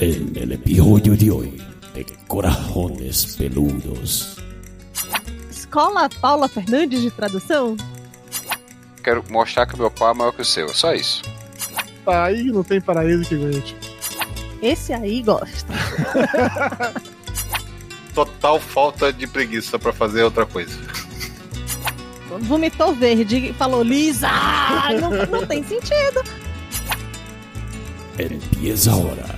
En el episodio de hoy de Corajones Peludos. Escola Paula Fernandes de tradução? Quero mostrar que meu pau é maior que o seu, só isso. Tá aí não tem paraíso que aguente. Esse aí gosta. Total falta de preguiça pra fazer outra coisa. Vomitou verde e falou lisa. Não, não tem sentido. Empieza ahora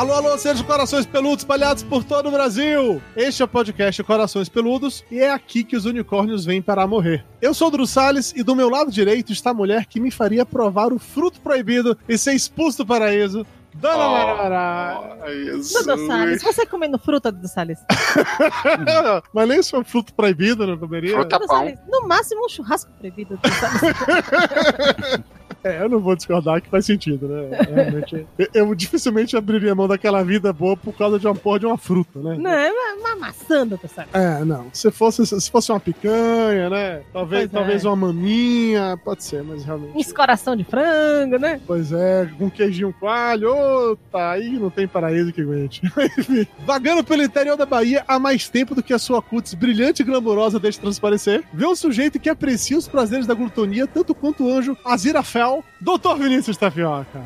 Alô, alô, seres de corações peludos espalhados por todo o Brasil! Este é o podcast Corações Peludos e é aqui que os unicórnios vêm para morrer. Eu sou o Salles e do meu lado direito está a mulher que me faria provar o fruto proibido e ser expulso do paraíso. Dona Oh, Mara! Dudu Salles, você comendo fruta, Dudu Salles? Mas nem se for fruto proibido, não comeria? Fruta Dudu pão. Salles, no máximo um churrasco proibido, Dudu Salles. É, eu não vou discordar que faz sentido, né? Realmente, eu, dificilmente abriria mão daquela vida boa por causa de uma porra de uma fruta, né? Não, é uma, uma maçã, Salles. É, não. Se fosse, se fosse uma picanha, né? Talvez, Pois é. talvez uma maminha, pode ser, mas realmente. Um coração de frango, né? Pois é, com queijinho coalho, ô, tá aí, não tem paraíso que aguente. Enfim, vagando pelo interior da Bahia há mais tempo do que a sua cutis brilhante e glamourosa deixa transparecer, vê um sujeito que aprecia os prazeres da glutonia tanto quanto o anjo Azirafel, Dr. Vinícius Tapioca.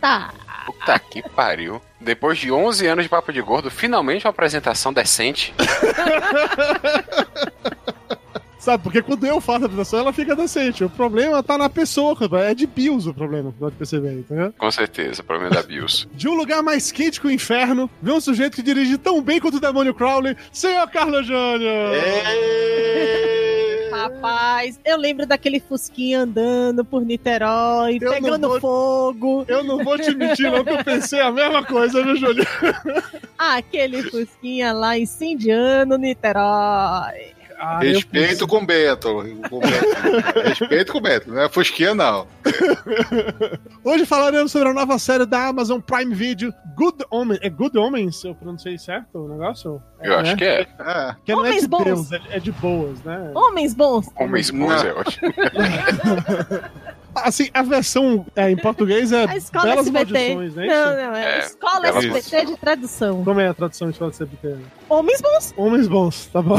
Tá. Puta que pariu. Depois de 11 anos de papo de gordo, finalmente uma apresentação decente. Sabe, porque quando eu faço a apresentação, ela fica decente. O problema tá na pessoa, cara. É de Bills o problema, pode perceber, entendeu? Com certeza, problema da Bios. De um lugar mais quente que o inferno, vê um sujeito que dirige tão bem quanto o demônio Crowley, senhor Carlos Júnior! Rapaz, eu lembro daquele Fusquinha andando por Niterói, Eu pegando vou- fogo. Eu não vou te mentir, não, que eu pensei a mesma coisa, viu, Júlio? Aquele Fusquinha lá incendiando Niterói. Ah, Respeito com o Beto. com. Respeito com o Beto. Não é fosquinha, não. Hoje falaremos sobre a nova série da Amazon Prime Video, Good Omens. É Good Omens? Eu pronunciei certo o negócio? Eu acho que é. É. Que não é Homens de bons. Deus, é, é de boas, né? Homens bons. Homens bons é ótimo. Assim, a versão é, em português é A escola Belas SBT. Maldições, né? Não, isso? não, é, É, escola Belas SBT de tradução. Como é a tradução de escola CBT? Homens bons. Homens bons, tá bom.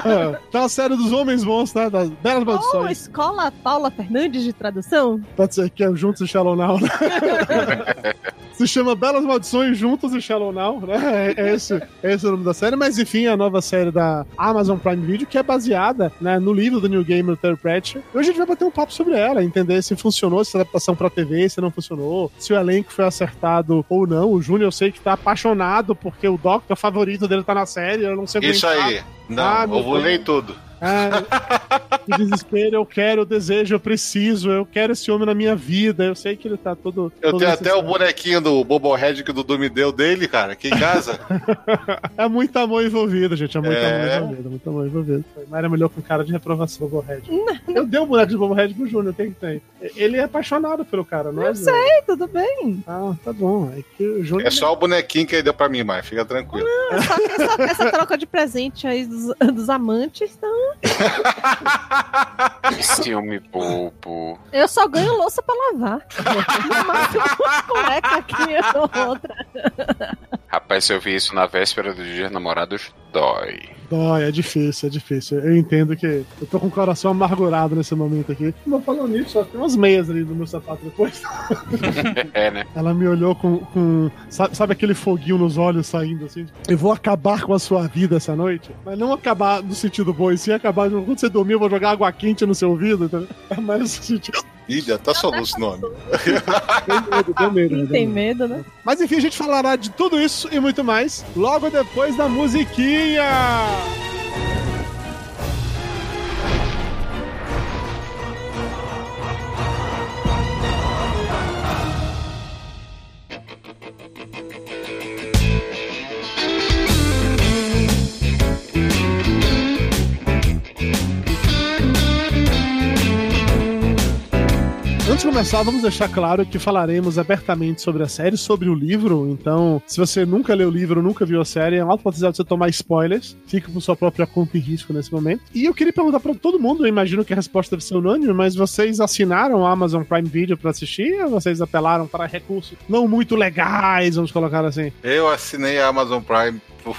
tá a série dos homens bons, tá? Das Belas Ou Maldições. escola Paula Fernandes de tradução. Pode ser que é Juntos e Shallow Now, né? Se chama Belas Maldições Juntos e Shallow Now, né? É esse, é esse o nome da série. Mas enfim, é a nova série da Amazon Prime Video, que é baseada né, no livro do New Gamer Terry Pratchett. E hoje a gente vai bater um papo sobre ela, entender se funcionou, se a adaptação pra TV, se não funcionou, se o elenco foi acertado ou não. O Júnior eu sei que tá apaixonado porque o Doctor favorito dele tá na série, eu não sei Isso aí. Não, Ah, eu vou ler tudo. Ah, que desespero, eu quero, eu desejo, eu preciso, eu quero esse homem na minha vida. Eu sei que ele tá todo. Eu todo tenho até o bonequinho do Bobo Red que o Dudu me deu dele, cara, aqui em casa. É muito amor envolvido, gente. É muito É. amor envolvido, muito amor envolvido. Mayra me olhou com cara de reprovação, Bobo Red. Eu dei um boneco de Bobo Red pro Júnior, quem que tem? Ele é apaixonado pelo cara, não é? Eu Zé? sei, tudo bem. Ah, tá bom. É que o Júnior. É só o bonequinho que ele deu pra mim, mas fica tranquilo. Só que essa, essa troca de presente aí dos, dos amantes, então ciúme bobo. eu só ganho louça pra lavar. Uma cueca aqui ou outra. Rapaz, se eu vi isso na véspera do dia dos namorados, dói. Dói, é difícil, é difícil. Eu entendo que eu tô com o coração amargurado nesse momento aqui. Mas falando nisso, só tem umas meias ali no meu sapato depois. É, né? Ela me olhou com. com sabe, sabe aquele foguinho nos olhos saindo assim? Eu vou acabar com a sua vida essa noite. Mas não acabar no sentido bom, e sim acabar. Quando você dormir, eu vou jogar água quente no seu ouvido. Tá? É mais no sentido. Tá soluço o nome. Deu medo, deu medo. Tem medo. medo, né? Mas enfim, a gente falará de tudo isso e muito mais logo depois da musiquinha. Começar, vamos deixar claro que falaremos abertamente sobre a série, sobre o livro. Então, se você nunca leu o livro, nunca viu a série, é alto potencial de você tomar spoilers. Fica por sua própria conta e risco nesse momento. E eu queria perguntar pra todo mundo, eu imagino que a resposta deve ser unânime, mas vocês assinaram a Amazon Prime Video pra assistir ou vocês apelaram para recursos não muito legais, vamos colocar assim? Eu assinei a Amazon Prime por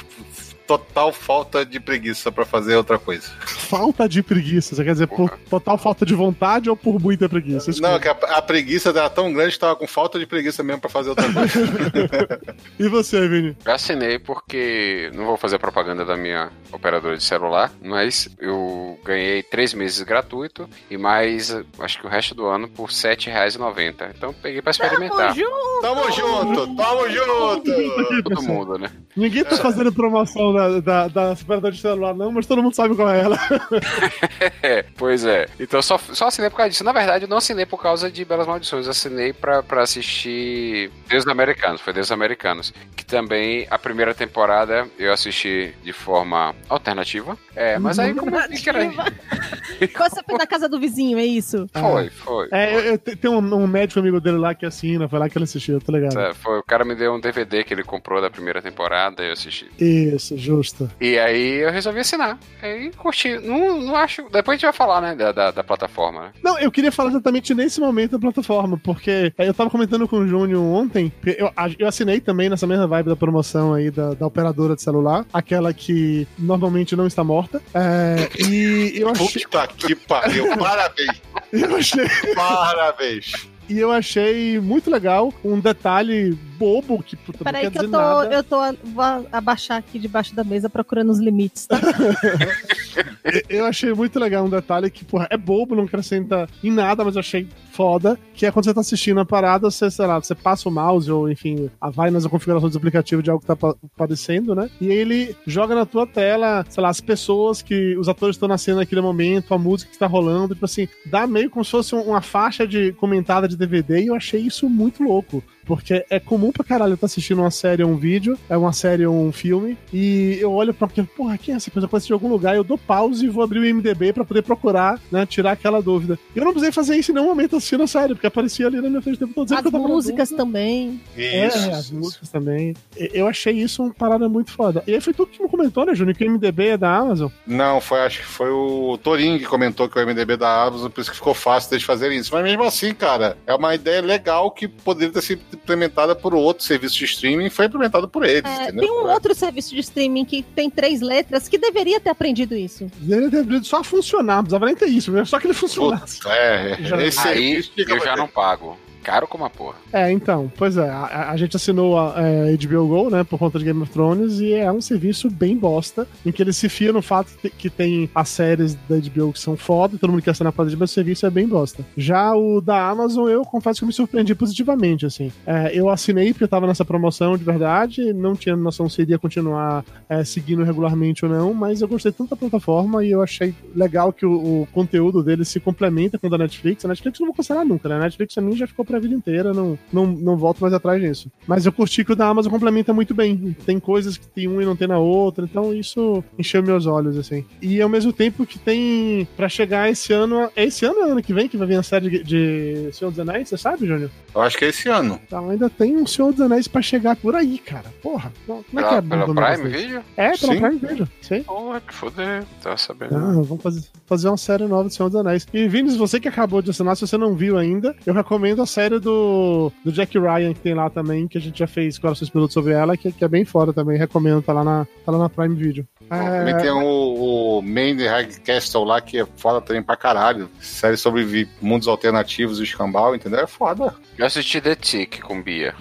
total falta de preguiça pra fazer outra coisa. Falta de preguiça, você quer dizer por total falta de vontade ou por muita preguiça? Não, que a, a preguiça era tão grande que tava com falta de preguiça mesmo pra fazer outra coisa. E você, Vini? Eu assinei porque não vou fazer propaganda da minha operadora de celular, mas eu ganhei três meses gratuito e mais acho que o resto do ano por R$ 7,90. Então peguei pra experimentar. tamo junto, tamo junto! Todo mundo, né? Ninguém tá fazendo promoção da, da, da operadora de celular, não, mas todo mundo sabe qual é ela. É, pois é. Então só, só assinei por causa disso. Na verdade, eu não assinei por causa de Belas Maldições. Eu assinei pra, pra assistir Deus Americanos. Foi Deus Americanos. Que também a primeira temporada eu assisti de forma alternativa. É, mas aí como eu vi que era. Você foi na casa do vizinho, é isso? Foi, foi. É, eu, eu te- tem um, um médico amigo dele lá que assina, foi lá que ele assistiu, tá ligado? É, foi. O cara me deu um DVD que ele comprou da primeira temporada e eu assisti. Isso, justo. E aí eu resolvi assinar. Aí curti. Não, não acho. Depois a gente vai falar, né, da, da, da plataforma, né? Não, eu queria falar exatamente nesse momento da plataforma, porque eu tava comentando com o Júnior ontem, porque eu, eu assinei também nessa mesma vibe da promoção aí da, da operadora de celular, aquela que normalmente não está morta. É, e eu achei, Puta que pariu, parabéns, eu achei. parabéns. E eu achei muito legal um detalhe bobo que puta, não Peraí quer que eu tô, nada. eu tô vou abaixar aqui debaixo da mesa procurando os limites, tá? Eu achei muito legal um detalhe que, porra, é bobo, não acrescenta em nada, mas eu achei foda, que é quando você tá assistindo a parada, você, sei lá, você passa o mouse ou, enfim, a- vai nas configurações do aplicativo de algo que tá pa- aparecendo, né? E ele joga na tua tela, sei lá, as pessoas que os atores estão nascendo naquele momento, a música que tá rolando, tipo assim, dá meio como se fosse um- uma faixa de comentada de DVD e eu achei isso muito louco. Porque é comum pra caralho eu estar assistindo uma série ou um vídeo, é uma série ou um filme, e eu olho pra aquilo, porra, quem é essa pessoa? Conhece de algum lugar, eu dou pause e vou abrir o IMDB pra poder procurar, né, tirar aquela dúvida. Eu não precisei fazer isso em nenhum momento assistindo a série, porque aparecia ali na minha frente o tempo todo. As eu na músicas também. É, Isso. as músicas também. Eu achei isso uma parada muito foda. E aí foi tu que me comentou, né, Júnior, que o MDB é da Amazon. Não, foi, acho que foi o Torinho que comentou que o MDB da Amazon, por isso que ficou fácil deles fazerem isso. Mas mesmo assim, cara, é uma ideia legal que poderia ter sido implementada por outro serviço de streaming foi implementada por eles, É, entendeu? tem um outro serviço de streaming que tem três letras que deveria ter aprendido isso. Deveria só funcionar, não precisava nem ter isso, né? só que ele funcionasse. Puta, é, Já- esse Aí eu já não pago. Caro como a porra. É, então, pois é, a, a gente assinou a, é, HBO Go, né, por conta de Game of Thrones, e é um serviço bem bosta, em que ele se fia no fato que, que tem as séries da HBO que são foda, todo mundo quer assinar por HBO, o serviço é bem bosta. Já o da Amazon, eu confesso que eu me surpreendi positivamente, assim. É, eu assinei porque eu tava nessa promoção de verdade, não tinha noção se iria continuar é, seguindo regularmente ou não, mas eu gostei tanto da plataforma e eu achei legal que o, o conteúdo dele se complementa com o da Netflix. A Netflix eu não vou cancelar nunca, né? A Netflix a mim já ficou pra vida inteira, não, não, não volto mais atrás disso. Mas eu curti que o da Amazon complementa muito bem. Tem coisas que tem um e não tem na outra, então isso encheu meus olhos, assim. E ao mesmo tempo que tem pra chegar esse ano. É esse ano ou ano que vem que vai vir a série de, de Senhor dos Anéis, você sabe, Júnior? Eu acho que é esse ano. Então ainda tem um Senhor dos Anéis pra chegar por aí, cara. Porra, como é que é pela Prime? Video? É, pela. Prime Video, sim. Porra, que foder. Tava sabendo. Ah, vamos fazer, fazer uma série nova de Senhor dos Anéis. E Vinícius, você que acabou de assinar, se você não viu ainda, eu recomendo a série do, do Jack Ryan, que tem lá também, que a gente já fez corações pilotos sobre ela, que, que é bem fora também. Recomendo, tá lá na, tá lá na Prime Video. Também É, tem o, o High Castle lá, que é foda também pra caralho. Série sobre mundos alternativos e escambau, entendeu? É foda. Eu assisti The Tick com Bia.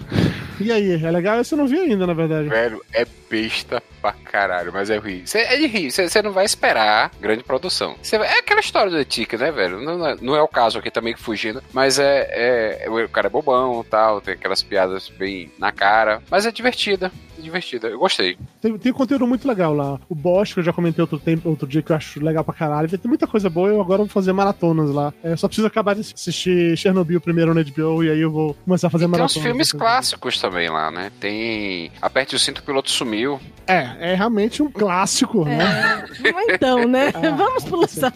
e aí, é legal? Eu não vi ainda, na verdade. Velho, é besta pra caralho, mas é rir. Cê- é de rir, você não vai esperar grande produção. Cê é aquela história do The Tick, né, velho? Não, não é, não é o caso aqui também fugindo, mas é, é- O cara é bobão tal, tem aquelas piadas bem na cara. Mas é divertida, é divertida. Eu gostei. Tem, tem conteúdo muito legal lá. O Bosch, que eu já comentei outro, tempo, outro dia, que eu acho legal pra caralho. Tem muita coisa boa eu agora vou fazer maratonas lá. É, só preciso acabar de assistir Chernobyl primeiro no HBO e aí eu vou começar a fazer E tem maratonas. uns filmes clássicos também lá, né? Tem Aperte o Cinto, o Piloto Sumiu. É, é realmente um clássico, né? É, então, né? Ah, Vamos pro. Tá,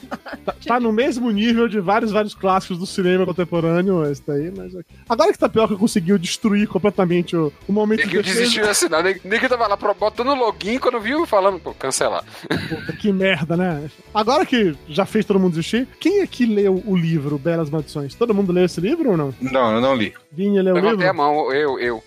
tá no mesmo nível de vários, vários clássicos do cinema contemporâneo, esse daí, mas ok. Agora que Tapioca conseguiu destruir completamente o, o momento Ninguém defesa, desistiu de assinar. Ninguém ninguém tava lá pro- botando login quando viu falando, pô, cancelar. Puta, que merda, né? Agora que já fez todo mundo desistir, quem aqui leu o livro Belas Maldições? Todo mundo leu esse livro ou não? Não, eu não li. Vinha leu o Levantei a livro? mão, eu, eu.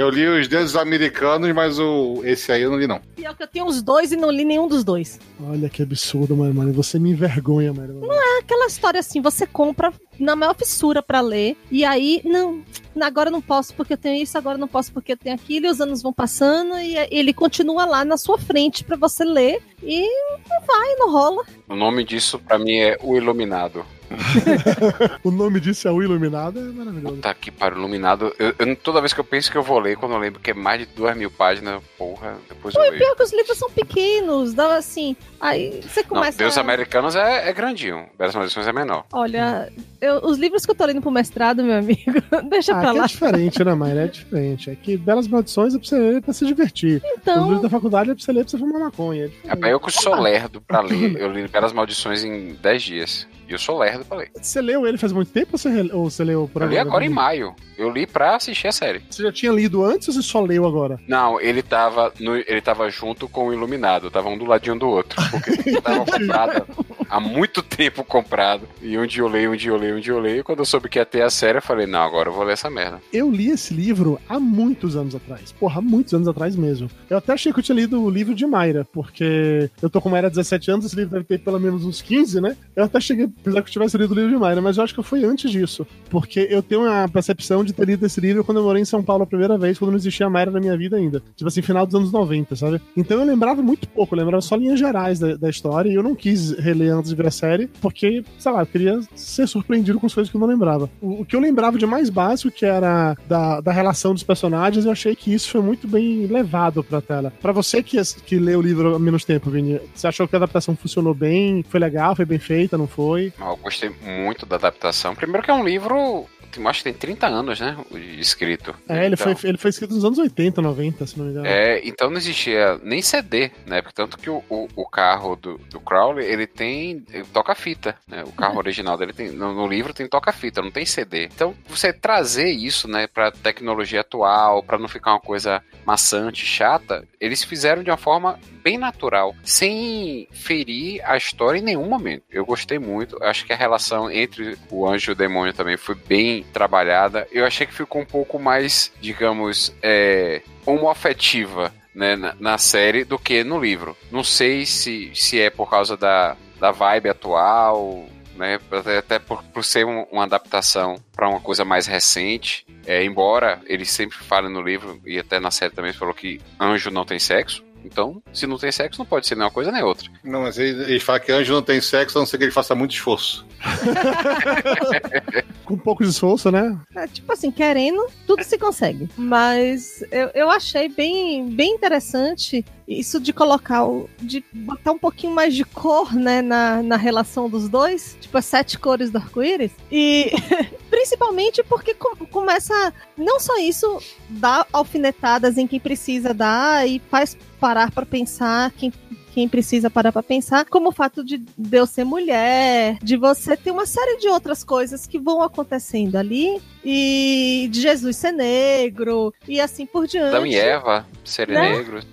Eu li os deuses americanos, mas o, esse aí eu não li, não. Pior que eu tenho os dois e não li nenhum dos dois. Olha que absurdo, mano. mano. Você me envergonha, mano. É aquela história assim, você compra na maior fissura pra ler, e aí, não, agora eu não posso porque eu tenho isso, agora eu não posso porque eu tenho aquilo, e os anos vão passando, e ele continua lá na sua frente pra você ler, e não vai, não rola. O nome disso pra mim é O Iluminado. O nome disso é o Iluminado, é maravilhoso. Tá aqui para o Iluminado. Eu, eu- toda vez que eu penso que eu vou ler, quando eu lembro que é mais de duas mil páginas, porra, depois eu leio. Pior que os livros são pequenos, dá assim, aí você Não, começa... Deus a- Americanos é, é grandinho. Belas Maldições é menor. Olha, eu- os livros que eu tô lendo pro mestrado, meu amigo, deixa Ah, pra é lá. diferente, né, Mayra? É diferente. É que Belas Maldições é pra você ler pra se divertir. Os Então, livros da faculdade é pra você ler pra você fumar maconha. É É, eu que sou lerdo pra ler. Eu li Belas Maldições em 10 dias. E eu sou lerdo pra ler. Você leu ele faz muito tempo ou você, ou você leu por Eu li agora em maio. Eu li pra assistir a série. Você já tinha lido antes ou você só leu agora? Não, ele tava, no, ele tava junto com o Iluminado, tava um do ladinho do outro. Porque tava comprado há muito tempo comprado. E um dia eu leio, um dia eu leio, um dia eu leio. E quando eu soube que ia ter a série, eu falei, não, agora eu vou ler essa merda. Eu li esse livro há muitos anos atrás. Porra, há muitos anos atrás mesmo. Eu até achei que eu tinha lido o livro de Mayra, porque eu tô com Mayra há 17 anos, esse livro deve ter pelo menos uns 15, né? Eu até cheguei, apesar que eu tivesse lido o livro de Mayra, mas eu acho que foi antes disso. Porque eu tenho a percepção de ter lido esse livro quando eu morei em São Paulo a primeira vez, quando não existia Mayra na minha vida ainda. Tipo assim, final dos anos 90, sabe? Então eu lembrava muito pouco, eu lembrava só linhas gerais da, da história, e eu não quis reler antes de ver a série, porque, sei lá, eu queria ser surpreendido com as coisas que eu não lembrava. O, o que eu lembrava de mais básico, que era da, da relação dos personagens, eu achei que isso foi muito bem levado pra tela. Pra você que, que lê o livro há menos tempo, Vini, você achou que a adaptação funcionou bem? Foi legal? Foi bem feita? Não foi? Eu gostei muito da adaptação. Primeiro que é um livro, acho que tem 30 anos, né? Escrito. É, ele, Então- foi, ele foi escrito nos anos 80, 90, se não me engano. É, então não existia nem CD, né? Tanto que o, o, o carro do, do Crowley, ele tem ele toca fita, né? O carro original dele tem no, no livro tem toca fita, não tem CD. Então você trazer isso, né, para tecnologia atual, para não ficar uma coisa maçante, chata, eles fizeram de uma forma bem natural, sem ferir a história em nenhum momento. Eu gostei muito. Acho que a relação entre o anjo e o demônio também foi bem trabalhada. Eu achei que ficou um pouco mais, digamos, é, homoafetiva né, na, na série do que no livro. Não sei se, se é por causa da, da vibe atual, né, até, por, por ser um- uma adaptação para uma coisa mais recente. É, embora ele sempre fale no livro e até na série também falou que anjo não tem sexo. Então, se não tem sexo, não pode ser nem uma coisa nem outra. Não, mas ele, ele fala que anjo não tem sexo, a não ser que ele faça muito esforço. Com pouco esforço, né? É, tipo assim, querendo, tudo se consegue. Mas eu, eu achei bem, bem interessante isso de colocar, de botar um pouquinho mais de cor, né, na, na relação dos dois. Tipo, as sete cores do arco-íris. E principalmente porque com- começa, não só isso, dá alfinetadas em quem precisa dar e faz parar pra pensar quem quem precisa parar pra pensar, como o fato de Deus ser mulher, de você ter uma série de outras coisas que vão acontecendo ali, e de Jesus ser negro, e assim por diante. Adão e Eva serem Né? negros.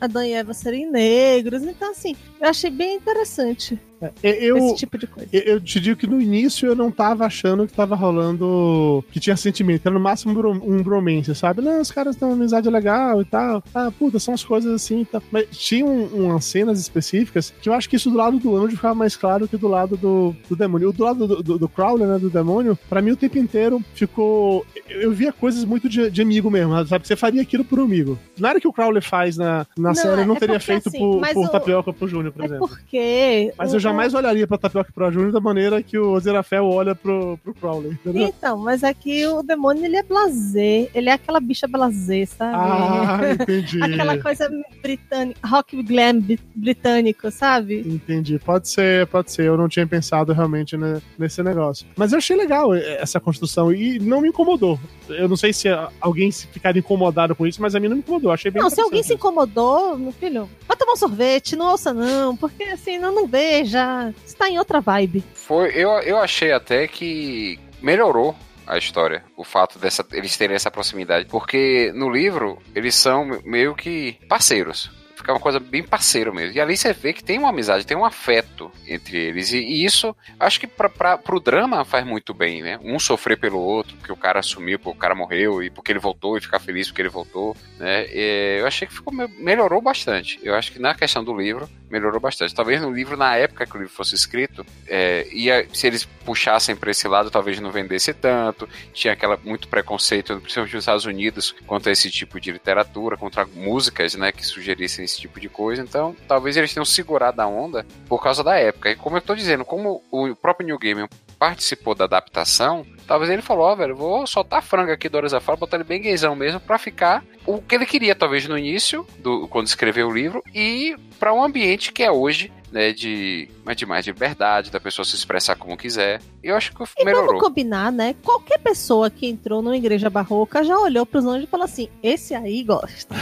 Adão e Eva serem negros. Então, assim, eu achei bem interessante Eu, esse tipo de coisa. Eu, eu te digo que no início eu não tava achando que tava rolando. que tinha sentimento. Era no máximo um, bro- bromance, sabe? Não, os caras têm uma amizade legal e tal. Ah, puta, são as coisas assim e tal. Mas tinha um- umas cenas específicas que eu acho que isso do lado do anjo ficava mais claro que do lado do, do demônio. O do lado do, do, do Crowley, né? Do demônio, pra mim o tempo inteiro ficou. Eu, via coisas muito de, de amigo mesmo, sabe? Você faria aquilo por um amigo. Nada que o Crowley faz na, na Não, série eu não é teria feito assim, por, por o- Tapioca por Júnior, por É exemplo. porque. Mas o- eu jamais jamais olharia pra Tapioca Pro Júnior da maneira que o Zerafel olha pro, pro Crowley, entendeu? Então, mas aqui o demônio ele é blazer. Ele é aquela bicha blazer, sabe? Ah, entendi. Aquela coisa britânica, rock glam britânico, sabe? Entendi. Pode ser, pode ser. Eu não tinha pensado realmente ne- nesse negócio. Mas eu achei legal eh, essa construção e não me incomodou. Eu não sei se alguém se ficar incomodado com isso, mas a mim não me incomodou. Eu achei bem Não, se alguém se incomodou, meu filho, vai tomar um sorvete, não ouça não, porque assim, não, não veja, está em outra vibe. Foi, eu, eu achei até que melhorou a história, o fato dessa eles terem essa proximidade, porque no livro eles são meio que parceiros. Fica uma coisa bem parceiro mesmo. E ali você vê que tem uma amizade, tem um afeto entre eles. E, e isso, acho que pra, pra, pro drama faz muito bem, né? Um sofrer pelo outro, porque o cara assumiu, porque o cara morreu, e porque ele voltou, e ficar feliz porque ele voltou, né? E eu achei que ficou, me- melhorou bastante. Eu acho que na questão do livro, melhorou bastante. Talvez no livro, na época que o livro fosse escrito, é, ia, se eles puxassem para esse lado, talvez não vendesse tanto. Tinha aquela muito preconceito, principalmente nos Estados Unidos, contra esse tipo de literatura, contra músicas, né, que sugerissem esse tipo de coisa. Então, talvez eles tenham segurado a onda por causa da época. E como eu tô dizendo, como o próprio New Game participou da adaptação, talvez ele falou, ó, velho, vou soltar a franga aqui do Horas Afora, botar ele bem gaysão mesmo, pra ficar o que ele queria, talvez, no início, do, quando escreveu o livro, e para um ambiente que é hoje, né, de, mas de mais liberdade, da pessoa se expressar como quiser. E eu acho que E melhorou. vamos combinar, né? Qualquer pessoa que entrou numa igreja barroca já olhou pros anjos e falou assim: esse aí gosta.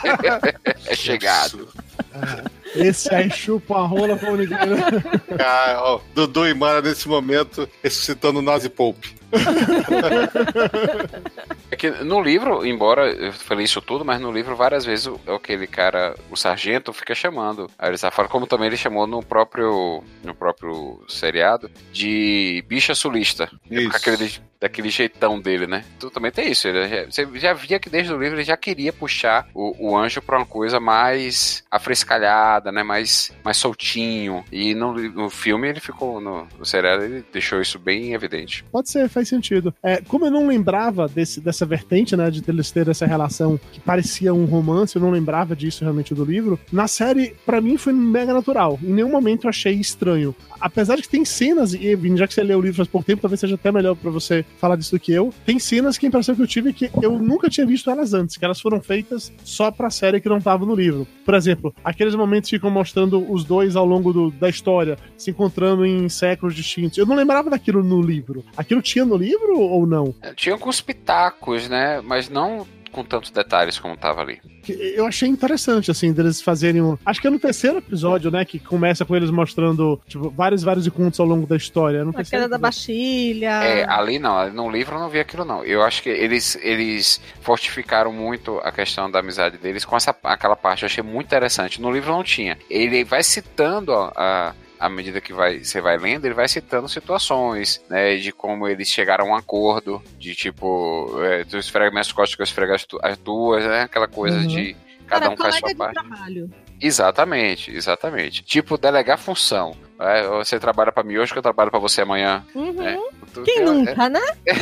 é chegado. Esse aí chupa a rola como ninguém. Ah, ó, Dudu e Mara nesse momento ressuscitando o Nazi Pope. É que no livro, embora eu falei isso tudo, mas no livro várias vezes o, aquele cara, o sargento, fica chamando a Elisafara, como também ele chamou no próprio, no próprio seriado, de bicha sulista. Isso. Com aquele, daquele jeitão dele, né? Tu também tem isso. Ele já, você já via que desde o livro ele já queria puxar o, o anjo pra uma coisa mais afrescalhada, né? Mais, mais soltinho. E no, no filme ele ficou, no, no seriado, ele deixou isso bem evidente. Pode ser, faz sentido. É, como eu não lembrava desse, dessa vertente, né, de eles terem essa relação que parecia um romance, eu não lembrava disso realmente do livro, na série, pra mim, foi mega natural. Em nenhum momento eu achei estranho. Apesar de que tem cenas, e já que você leu o livro faz pouco tempo, talvez seja até melhor pra você falar disso do que eu, tem cenas que a impressão que eu tive é que eu nunca tinha visto elas antes, que elas foram feitas só pra série que não tava no livro. Por exemplo, aqueles momentos ficam mostrando os dois ao longo do- da história, se encontrando em séculos distintos. Eu não lembrava daquilo no livro. Aquilo tinha no livro ou não? Tinha alguns pitacos, né? Mas não com tantos detalhes como tava ali. Eu achei interessante, assim, deles fazerem um. Acho que é no terceiro episódio, né? Que começa com eles mostrando, tipo, vários, vários encontros ao longo da história. É No A queda da. Bastilha. É, ali não, no livro eu não vi aquilo não. Eu acho que eles, eles fortificaram muito a questão da amizade deles com essa, aquela parte. Eu achei muito interessante. No livro não tinha. Ele vai citando a, a à medida que vai, você vai lendo, ele vai citando situações, né, de como eles chegaram a um acordo, de tipo, é, tu esfrega minhas costas que eu esfrego as, tu- as tuas, né, aquela coisa Uhum. de cada Cara, um faz sua parte. trabalho. Exatamente, exatamente. Tipo, delegar função. É, você trabalha pra mim hoje que eu trabalho pra você amanhã. Uhum. É, tu- Quem é- nunca, né? é-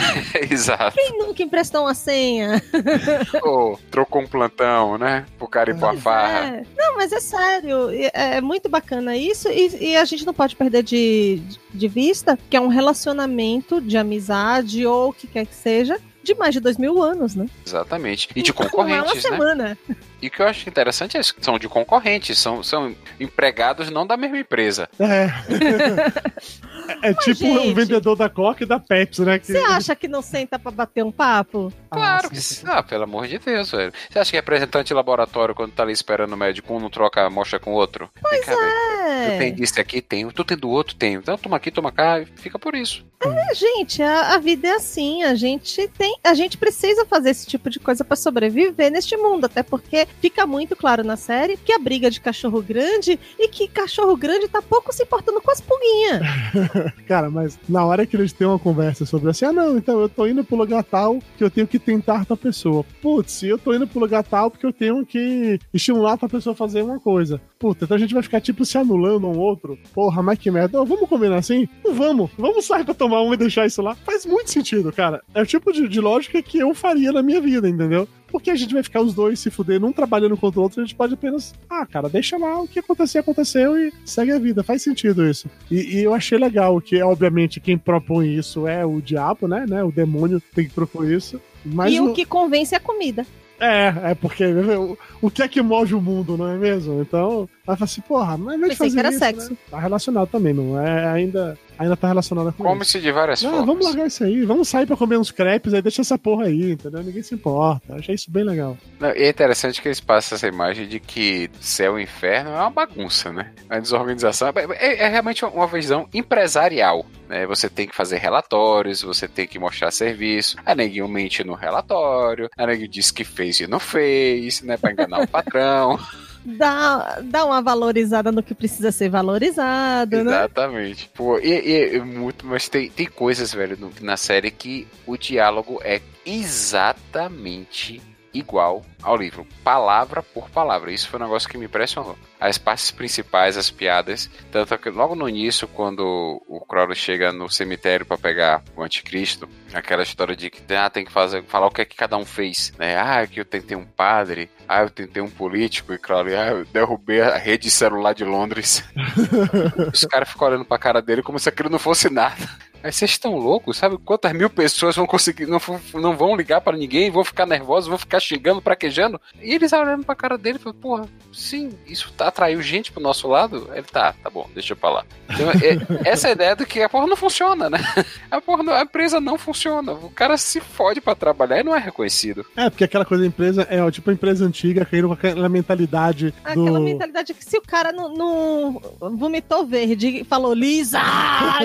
exato. Quem nunca emprestou uma senha? Ou trocou um plantão, né? Pro cara ir pra farra. É. Não, mas é sério. e É muito bacana isso. E, e a gente não pode perder de, de vista que é um relacionamento de amizade ou o que quer que seja de mais de dois mil anos, né? Exatamente. E de Não é uma concorrentes, né? semana. E o que eu acho interessante é isso, que são de concorrentes, são, são empregados não da mesma empresa. É. é tipo o gente. vendedor da Coca e da Pepsi, né? Que... Você acha que não senta pra bater um papo? Claro Ah, que sim. Ah, pelo amor de Deus, velho. Você acha que representante de laboratório, quando tá ali esperando o médico, um não troca a amostra com o outro? Pois Tu tem É. desse aqui? Tenho. Tu tem do outro? Tenho. Então toma aqui, toma cá, e fica por isso. É, gente, a, a vida é assim. A gente tem, a gente precisa fazer esse tipo de coisa pra sobreviver neste mundo, até porque fica muito claro na série que a briga de cachorro grande e que cachorro grande tá pouco se importando com as pulguinhas. Cara, mas na hora que eles têm uma conversa sobre assim, ah, não, então eu tô indo pro lugar tal que eu tenho que tentar tua pessoa. Putz, eu tô indo pro lugar tal porque eu tenho que estimular tua pessoa a fazer uma coisa. Puta, então a gente vai ficar tipo se anulando um outro. Porra, mas que merda. Ô, vamos combinar assim? Vamos. Vamos sair pra tomar um e deixar isso lá. Faz muito sentido, cara. É o tipo de, de lógica que eu faria na minha vida, entendeu? Porque a gente vai ficar os dois se fudendo, um trabalhando contra o outro, a gente pode apenas, ah, cara, deixa lá, o que acontecer, aconteceu e segue a vida. Faz sentido isso. E, e eu achei legal que, obviamente, quem propõe isso é o diabo, né? né? O demônio tem que propor isso. Mas e o- o que convence é a comida. É, é porque o, o que é que move o mundo, não é mesmo? Então, ela fala assim, porra, mas Pensei fazer que era isso, sexo. né? Tá relacionado também, não é? Ainda, ainda tá relacionado com. Come-se de várias Não, formas. vamos largar isso aí, vamos sair pra comer uns crepes aí, deixa essa porra aí, entendeu? Ninguém se importa. Eu achei isso bem legal. Não, e é interessante que eles passam essa imagem de que céu e inferno é uma bagunça, né? É uma desorganização. É, é realmente uma visão empresarial. Né? Você tem que fazer relatórios, você tem que mostrar serviço. A neguinho mente no relatório, a neguinho diz que fez e não fez, né? Pra enganar o patrão. Dá, dá uma valorizada no que precisa ser valorizado, né? Exatamente. Pô, e, e- e muito, mas tem, tem coisas, velho, no- na série que o diálogo é exatamente igual ao livro, palavra por palavra. Isso foi um negócio que me impressionou. As partes principais, as piadas, tanto que logo no início, quando o Crowley chega no cemitério para pegar o anticristo, aquela história de que ah, tem que fazer, falar o que é que cada um fez, né? Ah, que eu tentei um padre, ah, eu tentei um político, e Crowley, ah, eu derrubei a rede de celular de Londres. Os caras ficam olhando pra cara dele como se aquilo não fosse nada. Mas vocês estão loucos? Sabe quantas mil pessoas vão conseguir, não, não vão ligar pra ninguém, vão ficar nervosos, vão ficar xingando, praquejando? E eles olhando pra cara dele e falam, porra, sim, isso tá, atraiu gente pro nosso lado? Ele tá, tá bom, deixa eu pra lá. Então, é- essa é a ideia do que a porra não funciona, né? A, porra não- a empresa não funciona. O cara se fode pra trabalhar e não é reconhecido. É, porque aquela coisa da empresa é ó, tipo a empresa antiga caindo com aquela mentalidade do. Aquela mentalidade que se o cara não, não vomitou verde e falou lisa,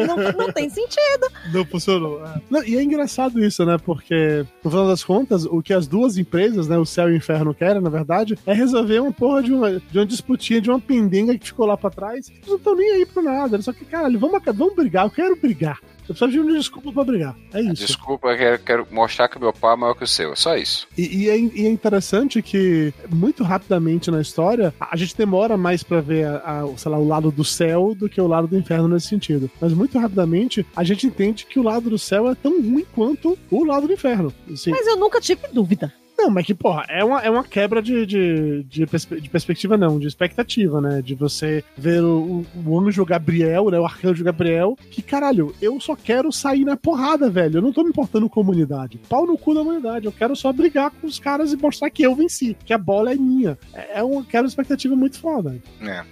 não, não tem sentido. Não funcionou. é. Não, e é engraçado isso, né? Porque, no final das contas, o que as duas empresas, né, o céu e o inferno, querem, na verdade, é resolver uma porra de uma, de uma disputinha, de uma pendenga que ficou lá pra trás. Eles não estão nem aí pra nada. Eles só que, caralho, vamos, vamos brigar. Eu quero brigar. Eu preciso de uma desculpa pra brigar. É isso. Desculpa, eu quero, quero mostrar que o meu pau é maior que o seu. É só isso. E, e é, e é interessante que, muito rapidamente na história, a gente demora mais pra ver, a, a- o, sei lá, o lado do céu do que o lado do inferno nesse sentido. Mas muito rapidamente, a gente entende que o lado do céu é tão ruim quanto o lado do inferno. Assim, Mas eu nunca tive dúvida. Não, mas que, porra, é uma, é uma quebra de, de, de, perspe- de perspectiva, não, de expectativa, né? De você ver o, o anjo Gabriel, né? O arcanjo Gabriel, que, caralho, eu só quero sair na porrada, velho. Eu não tô me importando com a humanidade. Pau no cu da humanidade. Eu quero só brigar com os caras e mostrar que eu venci, que a bola é minha. É, é uma quebra de expectativa muito foda. É.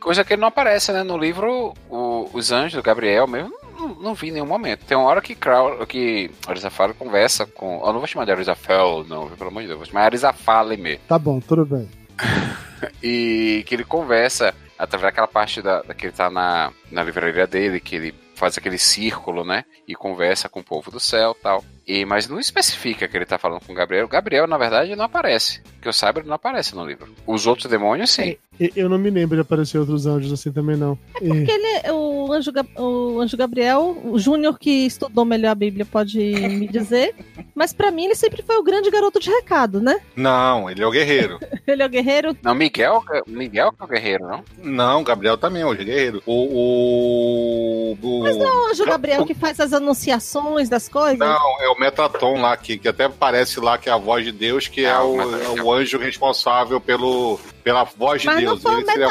Coisa que ele não aparece, né? No livro, o- os anjos Gabriel mesmo, não, não vi em nenhum momento. Tem uma hora que Crow, que Arizafale conversa com. Eu não vou chamar de Arizafel, não, pelo amor de Deus, vou chamar Arizafale mesmo. Tá bom, tudo bem. E que ele conversa através daquela parte da, da que ele tá na, na livraria dele, que ele faz aquele círculo, né? E conversa com o povo do céu tal. E, mas não especifica que ele tá falando com o Gabriel. O Gabriel, na verdade, não aparece. Que eu saiba, ele não aparece no livro. Os outros demônios, sim. E- Eu não me lembro de aparecer outros anjos assim também, não. E- Porque ele, o, anjo, o anjo Gabriel, o Júnior que estudou melhor a Bíblia pode me dizer, mas pra mim ele sempre foi o grande garoto de recado, né? Não, ele é o guerreiro. Ele é o guerreiro. Não, Miguel, Miguel que é o guerreiro, não? Não, Gabriel também hoje é guerreiro. O. o, o Mas não é o anjo Gabriel o- que faz as anunciações das coisas? Não, é o Metatron lá, que, que até parece lá que é a voz de Deus, que é, Ah, o o, é o anjo responsável pelo, pela voz de Mas não Deus.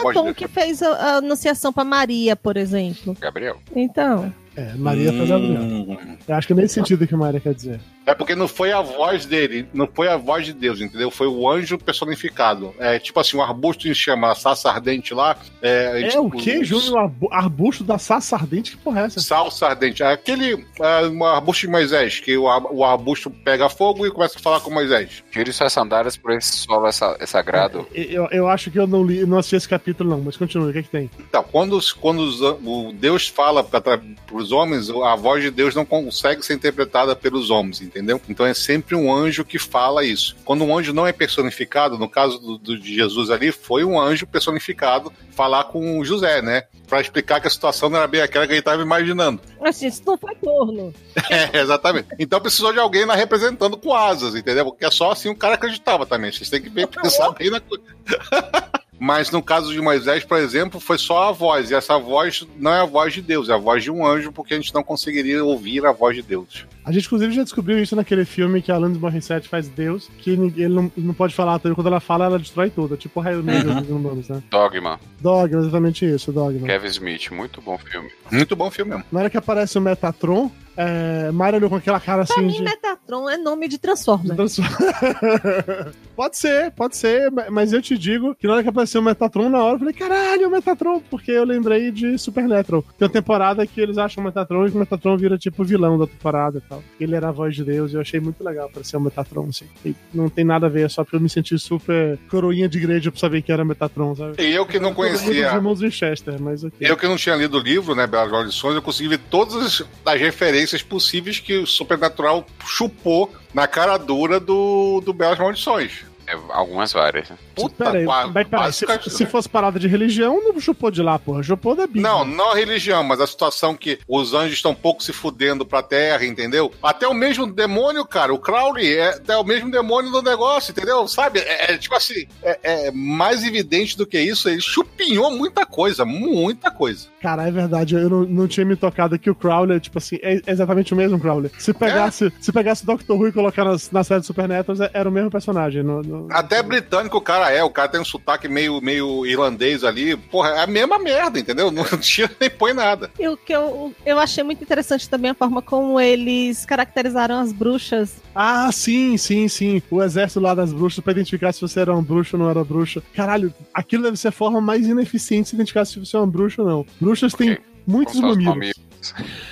foi o Deus. que fez a, a anunciação pra Maria, por exemplo. Gabriel. Então, É, Maria faz Gabriel. Hum. Eu acho que é nesse sentido que Maria quer dizer. É porque não foi a voz dele, não foi a voz de Deus, entendeu? Foi o anjo personificado. É tipo assim, um arbusto em chama, a salsa ardente lá. É, É tipo, o que, Júnior? Arbu- Arbusto da Sassa Ardente? Que porra é essa? Salsa ardente. É aquele é, um arbusto de Moisés, que o, o arbusto pega fogo e começa a falar com Moisés. Tire suas sandálias por esse solo essa- é sagrado. Eu, eu acho que eu não li, não assisti esse capítulo, não, mas continua, o que é que tem? Então, quando, os- quando os o Deus fala para os homens, a voz de Deus não consegue ser interpretada pelos homens, entendeu? Então é sempre um anjo que fala isso. Quando um anjo não é personificado, no caso do, do- de Jesus ali, foi um anjo personificado falar com José, né? Para explicar que a situação não era bem aquela que ele estava imaginando. assim, isso não foi corno. É, exatamente. Então precisou de alguém lá representando com asas, entendeu? Porque é só assim o cara acreditava também. Vocês têm que bem pensar bem na coisa. mas no caso de Moisés, por exemplo, foi só a voz, e essa voz não é a voz de Deus, é a voz de um anjo, porque a gente não conseguiria ouvir a voz de Deus. A gente, inclusive, já descobriu isso naquele filme que a Alanis Morissette faz Deus, que ele não, não pode falar, então quando ela fala, ela destrói tudo. É tipo o Raio Negro dos humanos, né? Dogma, Dogma, exatamente isso, Dogma. Kevin Smith, muito bom filme. Muito bom filme mesmo. Na hora que aparece o Metatron, é, Mario olhou com aquela cara Pra assim mim, de... Metatron é nome de Transformer. pode ser, pode ser, ma- mas eu te digo que na hora que apareceu o Metatron, na hora eu falei, caralho, é o Metatron, porque eu lembrei de Supernatural. Tem uma temporada que eles acham o Metatron e o Metatron vira tipo vilão da temporada e tal. Ele era a voz de Deus e eu achei muito legal aparecer o Metatron, assim. E não tem nada a ver, é só porque eu me senti super coroinha de igreja pra saber que era Metatron, sabe? E eu que não conhecia. dos irmãos Winchester, mas ok. Eu que não tinha lido o livro, né, Belas Maldições, eu consegui ver todas as, as referências possíveis que o Supernatural chupou na cara dura do, do Belas Maldições. É, algumas várias. Puta, Peraí, mas peraí, se, se fosse parada de religião, não chupou de lá, porra. Chupou da Bíblia. Não, não a religião, mas a situação que os anjos estão pouco se fudendo pra terra, entendeu? Até o mesmo demônio, cara, o Crowley é, é o mesmo demônio do negócio, entendeu? Sabe? É, é tipo assim, é, é mais evidente do que isso, ele chupinhou muita coisa, muita coisa. Cara, é verdade, eu não, não tinha me tocado que o Crowler, tipo assim, é exatamente o mesmo Crowler. Se pegasse, se pegasse o Doctor Who e colocar nas, na série de Supernatural, é- era o mesmo personagem. No, no- Até britânico o cara é, o cara tem um sotaque meio, meio irlandês ali, porra, é a mesma merda, entendeu? Não tira nem põe nada. E o que eu, eu achei muito interessante também a forma como eles caracterizaram as bruxas. Ah, sim, sim, sim. O exército lá das bruxas pra identificar se você era um bruxo ou não era bruxa. Caralho, aquilo deve ser a forma mais ineficiente de se identificar se você é um bruxo ou não. Bruxas têm Ok. muitos Como são os mamilos.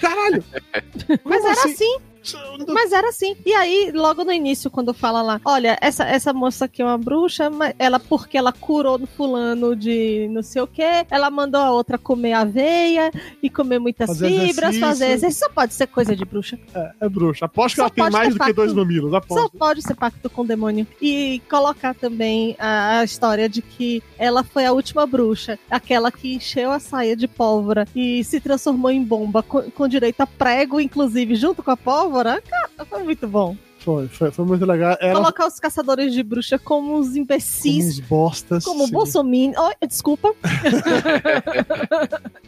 Caralho! Mas era assim? assim, mas era assim. E aí, logo no início, quando fala lá, olha, essa, essa moça aqui é uma bruxa, mas ela, porque ela curou no fulano de não sei o que, ela mandou a outra comer aveia e comer muitas Fazer fibras, exercício. fazer exercício. Só pode ser coisa de bruxa. É, é bruxa. Aposto que Só ela tem mais do que pacto. dois mamilos, Só aposto. pode ser pacto com o demônio. E colocar também a, a história de que ela foi a última bruxa, aquela que encheu a saia de pólvora e se transformou em bomba, com, com direito a prego, inclusive, junto com a pólvora. Cara, foi muito bom. Foi, foi, foi muito legal. Colocar os caçadores de bruxa como uns como imbecis. uns bostas. Como. Bolsonaro. Oh, desculpa.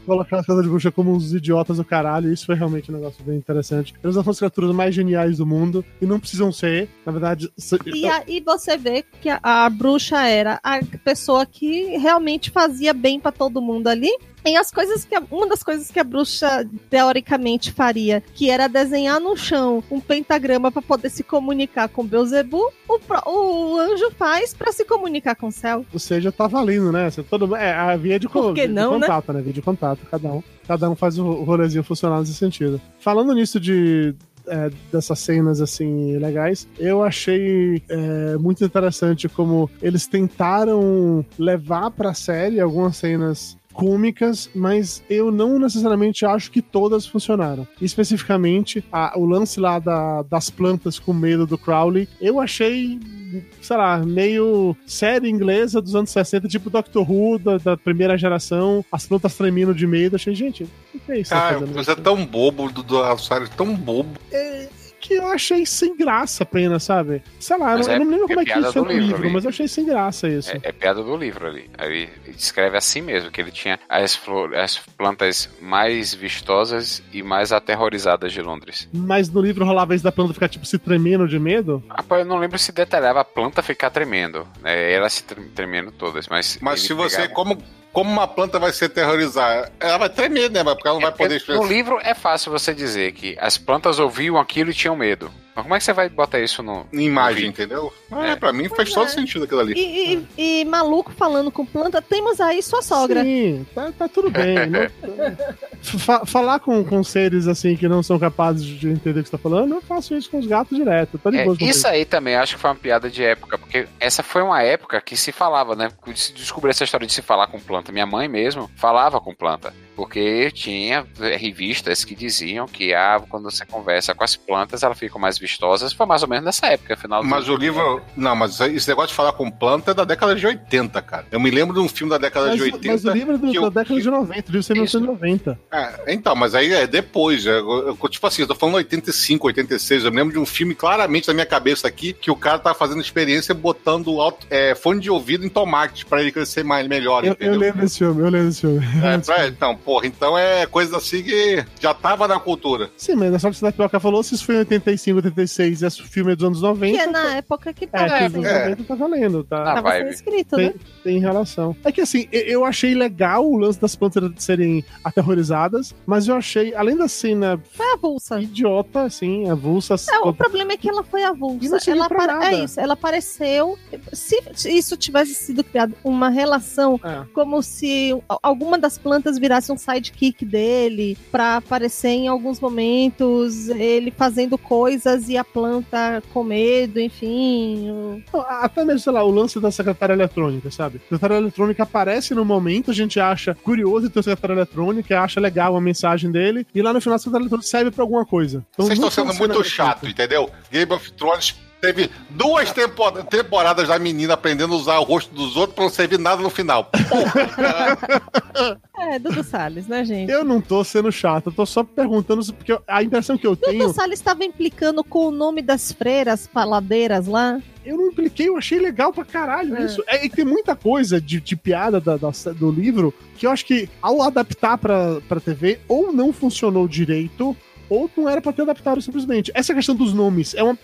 Colocar as casas de bruxa como uns idiotas do caralho. Isso foi realmente um negócio bem interessante. Eles são as criaturas mais geniais do mundo e não precisam ser. Na verdade, se- E aí você vê que a, a bruxa era a pessoa que realmente fazia bem pra todo mundo ali. E as coisas que a- uma das coisas que a bruxa teoricamente faria, que era desenhar no chão um pentagrama pra poder se comunicar com Beuzebu, o, o anjo faz pra se comunicar com o céu. ou seja, tá valendo, né? Você, todo, é a via de, Por que de não, né? contato, né? Via de contato, cada um. Cada um faz o, o rolezinho funcionar nesse sentido. Falando nisso de. é, dessas cenas assim legais, eu achei é, muito interessante como eles tentaram levar pra série algumas cenas cômicas, mas eu não necessariamente acho que todas funcionaram. Especificamente, a- o lance lá da- das plantas com medo do Crowley, eu achei sei lá, meio série inglesa dos anos 60, tipo Doctor Who, da, da primeira geração, as plantas tremendo de medo. Achei, gente, o que é isso? tá Cara, você é tão bobo do, do tão bobo. Que eu achei sem graça apenas, sabe? Sei lá, eu Mas não, é- eu não lembro como é é que isso é do no livro livro, ali. mas eu achei sem graça isso. É, é piada do livro ali. Ele descreve assim mesmo, que ele tinha as, flor- as plantas mais vistosas e mais aterrorizadas de Londres. Mas no livro rolava isso da planta ficar, tipo, se tremendo de medo. Rapaz, eu não lembro se detalhava a planta ficar tremendo. Né? Ela se tre- tremendo todas, mas. Mas se você, pegava- como, como uma planta vai se terrorizar? Ela vai tremer, né? Porque ela não vai É porque poder No livro é fácil você dizer que as plantas ouviam aquilo e tinham medo. Mas como é que você vai botar isso no. Em imagem, no entendeu? É. É, pra mim faz Pois todo é. sentido aquilo ali. E, e- e maluco falando com planta, temos aí sua sogra. Sim, tá, tá tudo bem. não- Fa- falar com, com seres assim que não são capazes de entender o que você tá falando, eu faço isso com os gatos direto. Tá de É, boa isso aí também acho que foi uma piada de época, porque essa foi uma época que se falava, né? Se descobriu essa história de se falar com planta. Minha mãe mesmo falava com planta. Porque tinha revistas que diziam que ah, quando você conversa com as plantas, elas ficam mais vistosas. Foi mais ou menos nessa época, final do Mas o livro. Não, mas esse negócio de falar com planta é da década de 80, cara. Eu me lembro de um filme da década Mas, de 80. mas o livro é do- que da eu- década de 90, o livro é de Isso. 1990. É, então, mas aí é depois. é, eu- eu- tipo assim, eu tô falando 85, 86. Eu me lembro de um filme claramente na minha cabeça aqui que o cara tá fazendo experiência botando alto- é, fone de ouvido em tomate pra ele crescer mais melhor. Eu, eu lembro desse filme, eu lembro desse filme. É, pra- então, porra, então é coisa assim que já tava na cultura. Sim, mas na sorte da Pioca falou, se isso foi em 85, 86 e esse filme é dos anos 90. Que é na época que É, tava, que dos sendo, anos é. 90 tá valendo, tá? Na tava sendo escrito, Tem, né? tem relação. É que assim, eu achei legal o lance das plantas serem aterrorizadas, mas eu achei, além da cena Foi avulsa. idiota, assim, avulsa. É, o problema é que ela foi não avulsa. Ela apare-. É isso, ela apareceu. Se isso tivesse sido criado uma relação É. como se alguma das plantas virasse um sidekick dele pra aparecer em alguns momentos, ele fazendo coisas e a planta com medo, enfim. o- Até mesmo, sei lá, o lance da secretária eletrônica, sabe? A secretária eletrônica aparece no momento, a gente acha curioso ter a secretária eletrônica, acha legal a mensagem dele, e lá no final a secretária eletrônica serve pra alguma coisa. Então, Vocês estão sendo muito chato, entendeu? Game of Thrones teve duas tempo- temporadas da menina aprendendo a usar o rosto dos outros pra não servir nada no final. É, Dudu Salles, né, gente? Eu não tô sendo chato, eu tô só perguntando, porque a impressão que eu tenho, Dudu Salles estava implicando com o nome das freiras paladeiras lá. eu não impliquei, eu achei legal pra caralho É. isso. É, e tem muita coisa de, de piada da- da- do livro que eu acho que ao adaptar pra, pra TV, ou não funcionou direito, ou não era pra ter adaptado simplesmente. Essa questão dos nomes é uma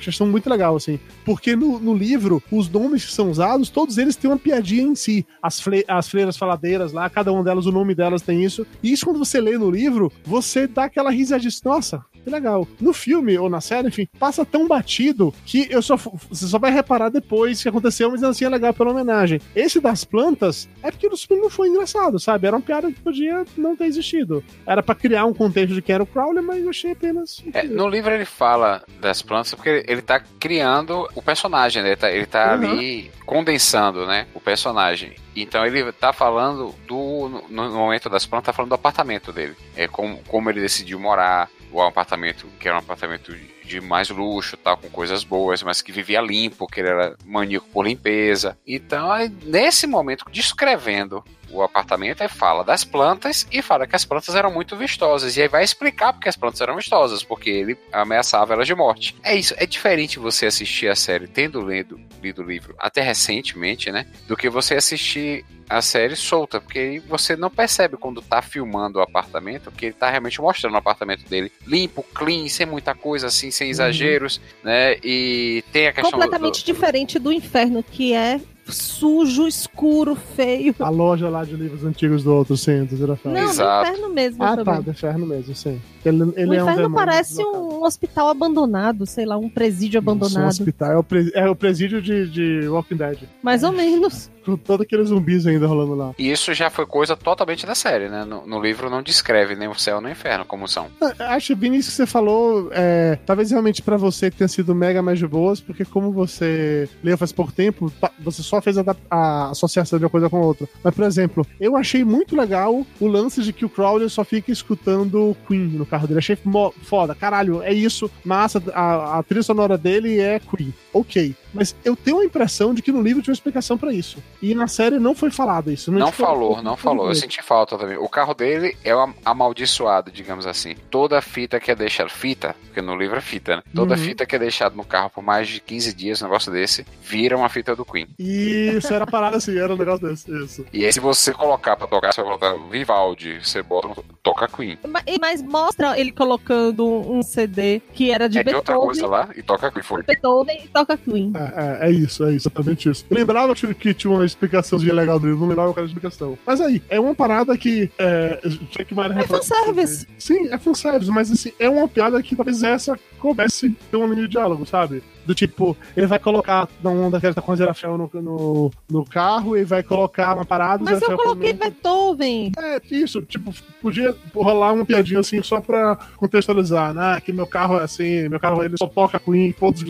questão muito legal, assim. Porque no, no livro, os nomes que são usados, todos eles têm uma piadinha em si. As, fle- as freiras faladeiras lá, cada uma delas, o nome delas tem isso. E isso, quando você lê no livro, você dá aquela risadinha, nossa, que legal. No filme ou na série, enfim, passa tão batido que eu só, você só vai reparar depois que aconteceu, mas assim é legal pela homenagem. Esse das plantas é porque no filme não foi engraçado, sabe? Era uma piada que podia não ter existido. Era pra criar um contexto de quem era o Crowley, mas eu achei apenas. É, no livro ele fala das plantas porque ele, ele tá criando o personagem, né? Ele tá, ele tá Uhum. ali condensando, né? O personagem. Então ele tá falando do. No, no momento das plantas, tá falando do apartamento dele. É como, como ele decidiu morar, o apartamento, que era um apartamento de mais luxo, tal, com coisas boas, mas que vivia limpo, que ele era maníaco por limpeza. Então, nesse momento, descrevendo o apartamento, aí fala das plantas e fala que as plantas eram muito vistosas. E aí vai explicar porque as plantas eram vistosas, porque ele ameaçava elas de morte. É isso, é diferente você assistir a série tendo lido, lido o livro até recentemente, né? Do que você assistir a série solta, porque aí você não percebe quando tá filmando o apartamento, que ele tá realmente mostrando o apartamento dele limpo, clean, sem muita coisa assim, sem exageros, né? E tem a questão do- Completamente do, diferente do inferno, que é sujo, escuro, feio. A loja lá de livros antigos do outro centro, era Não, fácil. do Exato. inferno mesmo. Ah, também. tá, do inferno mesmo, sim. Ele, ele o é um inferno demônio parece deslocado. um hospital abandonado, sei lá, um presídio Nossa, um abandonado. hospital. É o, pre- é o presídio de, de Walking Dead. Mais ou menos. Com todos aqueles zumbis ainda rolando lá. E isso já foi coisa totalmente da série, né? No, no livro não descreve nem o céu nem o inferno como são. Ah, Acho bem isso que você falou. É, talvez realmente pra você tenha sido mega mais de boas, porque como você leu faz pouco tempo, você só fez a, a associação de uma coisa com a outra. Mas, por exemplo, eu achei muito legal o lance de que o Crowley só fica escutando Queen no carro dele. Achei foda, caralho, é isso, massa, a, a trilha sonora dele é Queen. Ok. Mas eu tenho a impressão de que no livro tinha uma explicação pra isso. E na série não foi falado isso. Não explica- falou, não falou. Eu senti falta também. O carro dele é amaldiçoado, digamos assim. Toda fita que é deixada. Fita, porque no livro é fita, né? Toda Uhum. fita que é deixada no carro por mais de 15 dias, um negócio desse, vira uma fita do Queen. Isso, era parada assim, era um negócio desse. Isso. E aí, se você colocar pra tocar, você vai colocar Vivaldi, você bota, toca Queen. Ma- e- Mas mostra ele colocando um CD que era de é de outra coisa Beethoven, lá e toca Queen. Foi. Beethoven e toca Queen. É, é, é isso, é exatamente isso. Eu lembrava que tinha uma explicaçãozinha legal dele, não lembrava qual era a explicação. Mas aí, é uma parada que. É, que Mara É fanservice. Sim, é fanservice, mas assim, é uma piada que talvez essa coubesse ter uma linha de diálogo, sabe? Do tipo, ele vai colocar na onda que ele tá com a Zerafel no, no, no carro e vai colocar uma parada. Mas eu coloquei comenta. Beethoven. É, isso, tipo, podia rolar uma piadinha assim só pra contextualizar, né? Que meu carro é assim, meu carro ele só toca Queen, todos.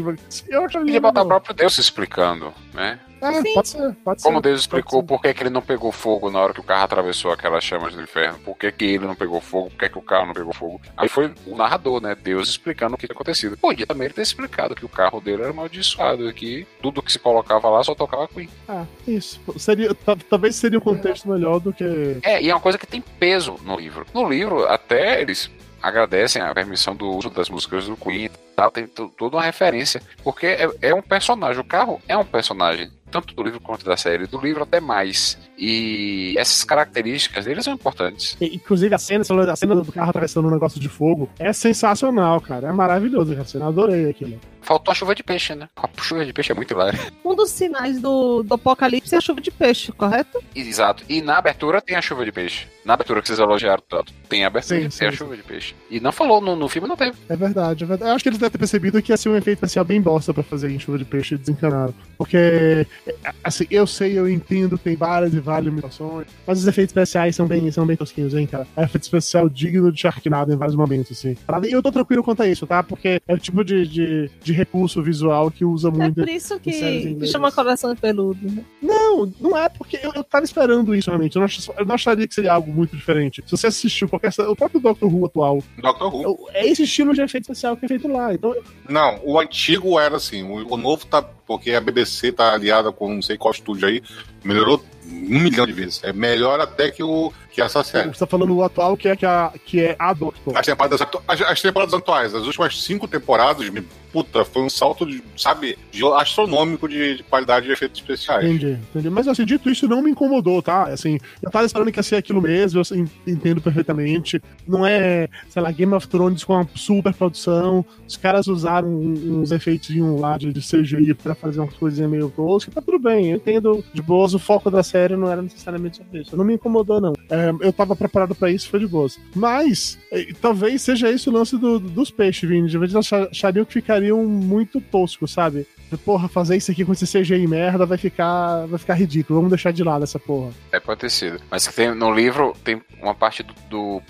Eu acharia Podia botar o próprio Deus se explicando, né? É, Sim. pode ser, pode Como ser. Deus explicou por que, que ele não pegou fogo na hora que o carro atravessou aquelas chamas do inferno, por que, que ele não pegou fogo, por que, que o carro não pegou fogo. Aí foi o narrador, né? Deus explicando o que tinha acontecido. Podia também ele ter explicado que o carro dele era amaldiçoado e que tudo que se colocava lá só tocava Queen. Ah, isso. Seria, ta- talvez seria um contexto melhor do que. É, e é uma coisa que tem peso no livro. No livro, até eles agradecem a permissão do uso das músicas do Queen e tal, tem toda uma referência, porque é, é um personagem, o carro é um personagem, tanto do livro quanto da série, do livro até mais. E essas características deles são importantes. E, Inclusive, a cena, a cena do carro atravessando um negócio de fogo é sensacional, cara. É maravilhoso, cara. Eu adorei aquilo. Faltou a chuva de peixe, né? A chuva de peixe é muito hilária. Um dos sinais do, do apocalipse é a chuva de peixe, correto? Exato. E na abertura tem a chuva de peixe. Na abertura que vocês elogiaram tanto, tem a abertura, Sim, tem sim, a sim. chuva de peixe. E não falou, no, no filme não teve. É verdade, é verdade. Eu acho que eles devem ter percebido que ia ser um efeito especial bem bosta pra fazer em chuva de peixe e desencanaram. Porque, assim, eu sei, eu entendo, tem várias e várias limitações, mas os efeitos especiais são bem, são bem tosquinhos, hein, cara. É efeito especial digno de Sharknado em vários momentos, assim. E eu tô tranquilo quanto a isso, tá? Porque é o tipo de, de, de recurso visual que usa É muito. por isso que, que chama coração peludo. né? Não, não é porque eu, eu tava esperando isso realmente. Eu não, eu não acharia que seria algo muito diferente. Se você assistiu qualquer. O próprio Doctor Who atual, Doctor Who. eu- é esse estilo de efeito especial que é feito lá. Então, Não, o antigo era assim, o, o novo tá. Porque a BBC tá aliada com não sei qual estúdio aí, melhorou um milhão de vezes. É melhor até que, o, que essa série. você tá falando o atual, que é, que a, que é a Doctor. As temporadas, as, as temporadas atuais, as últimas cinco temporadas, me- puta, foi um salto, de, sabe, de astronômico de, de qualidade de efeitos especiais. Entendi, entendi. Mas assim, dito isso, não me incomodou, tá? Assim, eu tava esperando que ia ser aquilo mesmo, eu assim, entendo perfeitamente. Não é, sei lá, Game of Thrones com uma super produção. Os caras usaram um- uns efeitos lá de, de CGI pra fazer uma coisinha meio tosca. Tá tudo bem, eu entendo de boas. O foco da série não era necessariamente sobre isso. Não me incomodou, não. É, eu tava preparado pra isso, foi de boas. Mas, eh, talvez seja isso o lance do- dos peixes, Vini. De vez eles achar- achariam que ficariam muito toscos, sabe? Porra, fazer isso aqui com esse CGI merda vai ficar, vai ficar ridículo. Vamos deixar de lado essa porra. É, pode ter sido. Mas tem, no livro tem uma parte do, do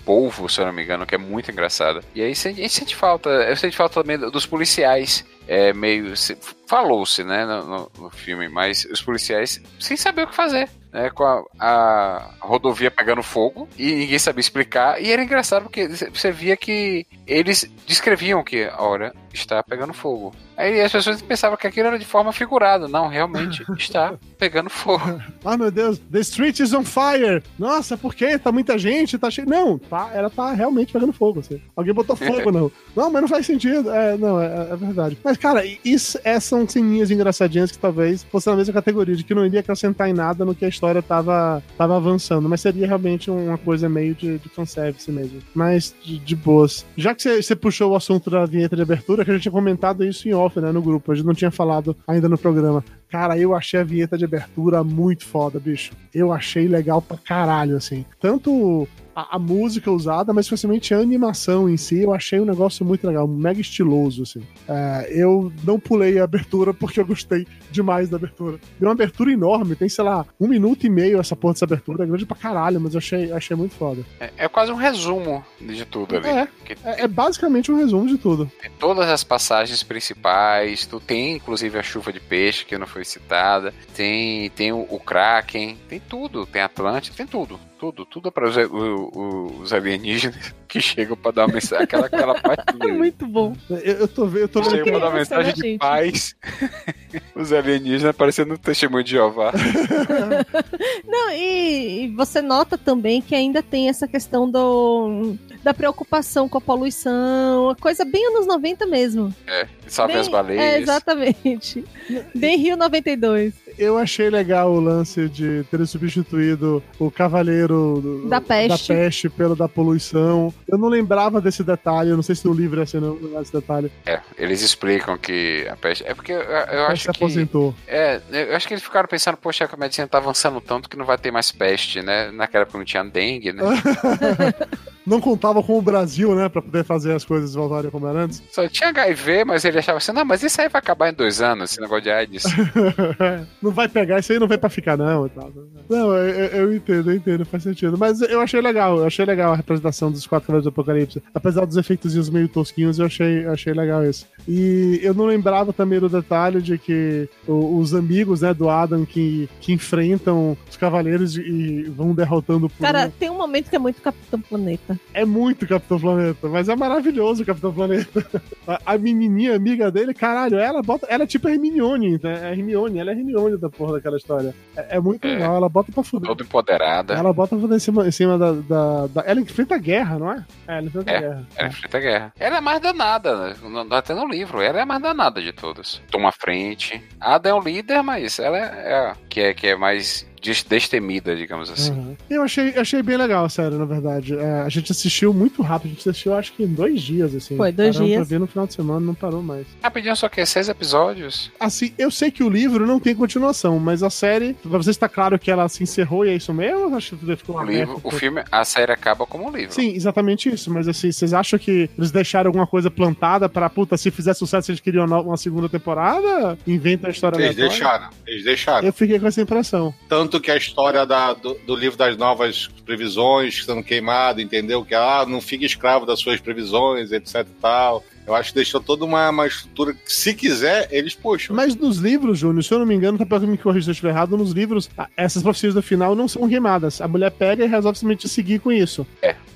se eu não me engano, que é muito engraçada. E aí a gente sente falta. Eu sente falta também dos policiais. É meio. se- Falou-se, né, no- no filme, mas os policiais sem saber o que fazer. Né, com a, a rodovia pegando fogo e ninguém sabia explicar. E era engraçado porque você via que eles descreviam que, olha, está pegando fogo. Aí as pessoas pensavam que aquilo era de forma figurada. Não, realmente está pegando fogo. Ah, meu Deus, the street is on fire! Nossa, por quê? Tá muita gente, tá cheio. Não, tá, ela tá realmente pegando fogo. Assim. Alguém botou fogo, não. Não, mas não faz sentido. É, não, é, é verdade. Mas, cara, isso, essas são ceninhas engraçadinhas que talvez fosse na mesma categoria, de que não iria acrescentar em nada no que a história tava, tava avançando. Mas seria realmente uma coisa meio de, de fanservice mesmo. Mas de, de boas. Já que você- você puxou o assunto da vinheta de abertura, que a gente tinha comentado isso em off, né, no grupo. A gente não tinha falado ainda no programa. Cara, eu achei a vinheta de abertura muito foda, bicho. Eu achei legal pra caralho, assim. Tanto a, a música usada, mas especialmente a animação em si, eu achei um negócio muito legal, mega estiloso, assim. É, eu não pulei a abertura porque eu gostei demais da abertura. É uma abertura enorme, tem, sei lá, um minuto e meio essa porra dessa abertura, é grande pra caralho, mas eu achei, achei muito foda. É, é quase um resumo de tudo ali. É. Que É, é basicamente um resumo de tudo. tem todas as passagens principais, tu tem inclusive a chuva de peixe que não foi citada, tem, tem o, o Kraken, tem tudo, tem Atlântida, tem tudo. Tudo, tudo para os, os alienígenas que chegam para dar uma mensagem, aquela, aquela parte É muito bom. Eu, eu tô vendo, eu tô vendo Chega que pra dar mensagem de gente? paz. Os alienígenas parecendo um testemunho de Jeová. Não, e, e você nota também que ainda tem essa questão do, da preocupação com a poluição, uma coisa bem anos 90 mesmo. É, salve Bem- as baleias. É, exatamente. Bem Rio 92. Eu achei legal o lance de ter substituído o Cavaleiro do- Da Peste. da peste pelo da poluição. Eu não lembrava desse detalhe, eu não sei se no livro é assim, não lembrava desse detalhe. É, eles explicam que a peste. É porque eu, eu acho se que. aposentou. É, eu acho que eles ficaram pensando, poxa, a medicina tá avançando tanto que não vai ter mais peste, né? Naquela época não tinha dengue, né? não contava com o Brasil, né, pra poder fazer as coisas voltarem como era antes. Só tinha HIV, mas ele achava assim, não, mas isso aí vai acabar em dois anos, esse negócio de AIDS. não vai pegar, isso aí não vai pra ficar, não. e tal. Não, eu, eu- entendo, eu entendo, faz sentido. Mas eu achei legal, eu achei legal a representação dos quatro cavaleiros do Apocalipse. Apesar dos efeitos meio tosquinhos, eu achei, eu achei legal isso. E eu não lembrava também do detalhe de que os amigos, né, do Adam que, que enfrentam os cavaleiros e vão derrotando por Cara, tem um momento que é muito Capitão Planeta. É muito Capitão Planeta, mas é maravilhoso o Capitão Planeta. A, a menininha amiga dele, caralho, ela bota. Ela é tipo a Hermione, né? É Hermione, ela é Hermione da porra daquela história. É, é muito É. legal, ela bota pra fuder. Todo empoderada. Ela bota pra fuder em cima, em cima da, da, da- Ela enfrenta a guerra, não é? É, ela enfrenta a É. guerra. Ela enfrenta a guerra. Ela é mais danada, né? Até no livro. Ela é a mais danada de todas. Toma a frente. A Ada é o líder, mas ela é, é a que é, que é mais destemida, digamos assim. Uhum. Eu achei, achei bem legal a série, na verdade. É, a gente assistiu muito rápido, a gente assistiu acho que em dois dias, assim. Foi, dois Paramos dias. Pra ver no final de semana, não parou mais. Rapidinho, só que é seis episódios. Assim, eu sei que o livro não tem continuação, mas a série, pra você está claro que ela se encerrou e é isso mesmo? ou Acho que tudo ficou O aberto livro, o filme, a série acaba como um livro. Sim, exatamente isso. Mas assim, vocês acham que eles deixaram alguma coisa plantada pra, puta, se fizer sucesso, eles queriam uma uma segunda temporada? Inventa a história Eles aleatória? deixaram, eles deixaram. Eu fiquei com essa impressão. Tanto que a história da- do, do livro das novas previsões sendo queimado, entendeu? Que ah, não fica escravo das suas previsões, etc e tal. Eu acho que deixou toda uma, uma estrutura que, se quiser, eles puxam. Mas nos livros, Júnior, se eu não me engano, tá pra me corrigir se eu estiver errado, nos livros, essas profecias do final não são queimadas. A mulher pega e resolve simplesmente seguir com isso.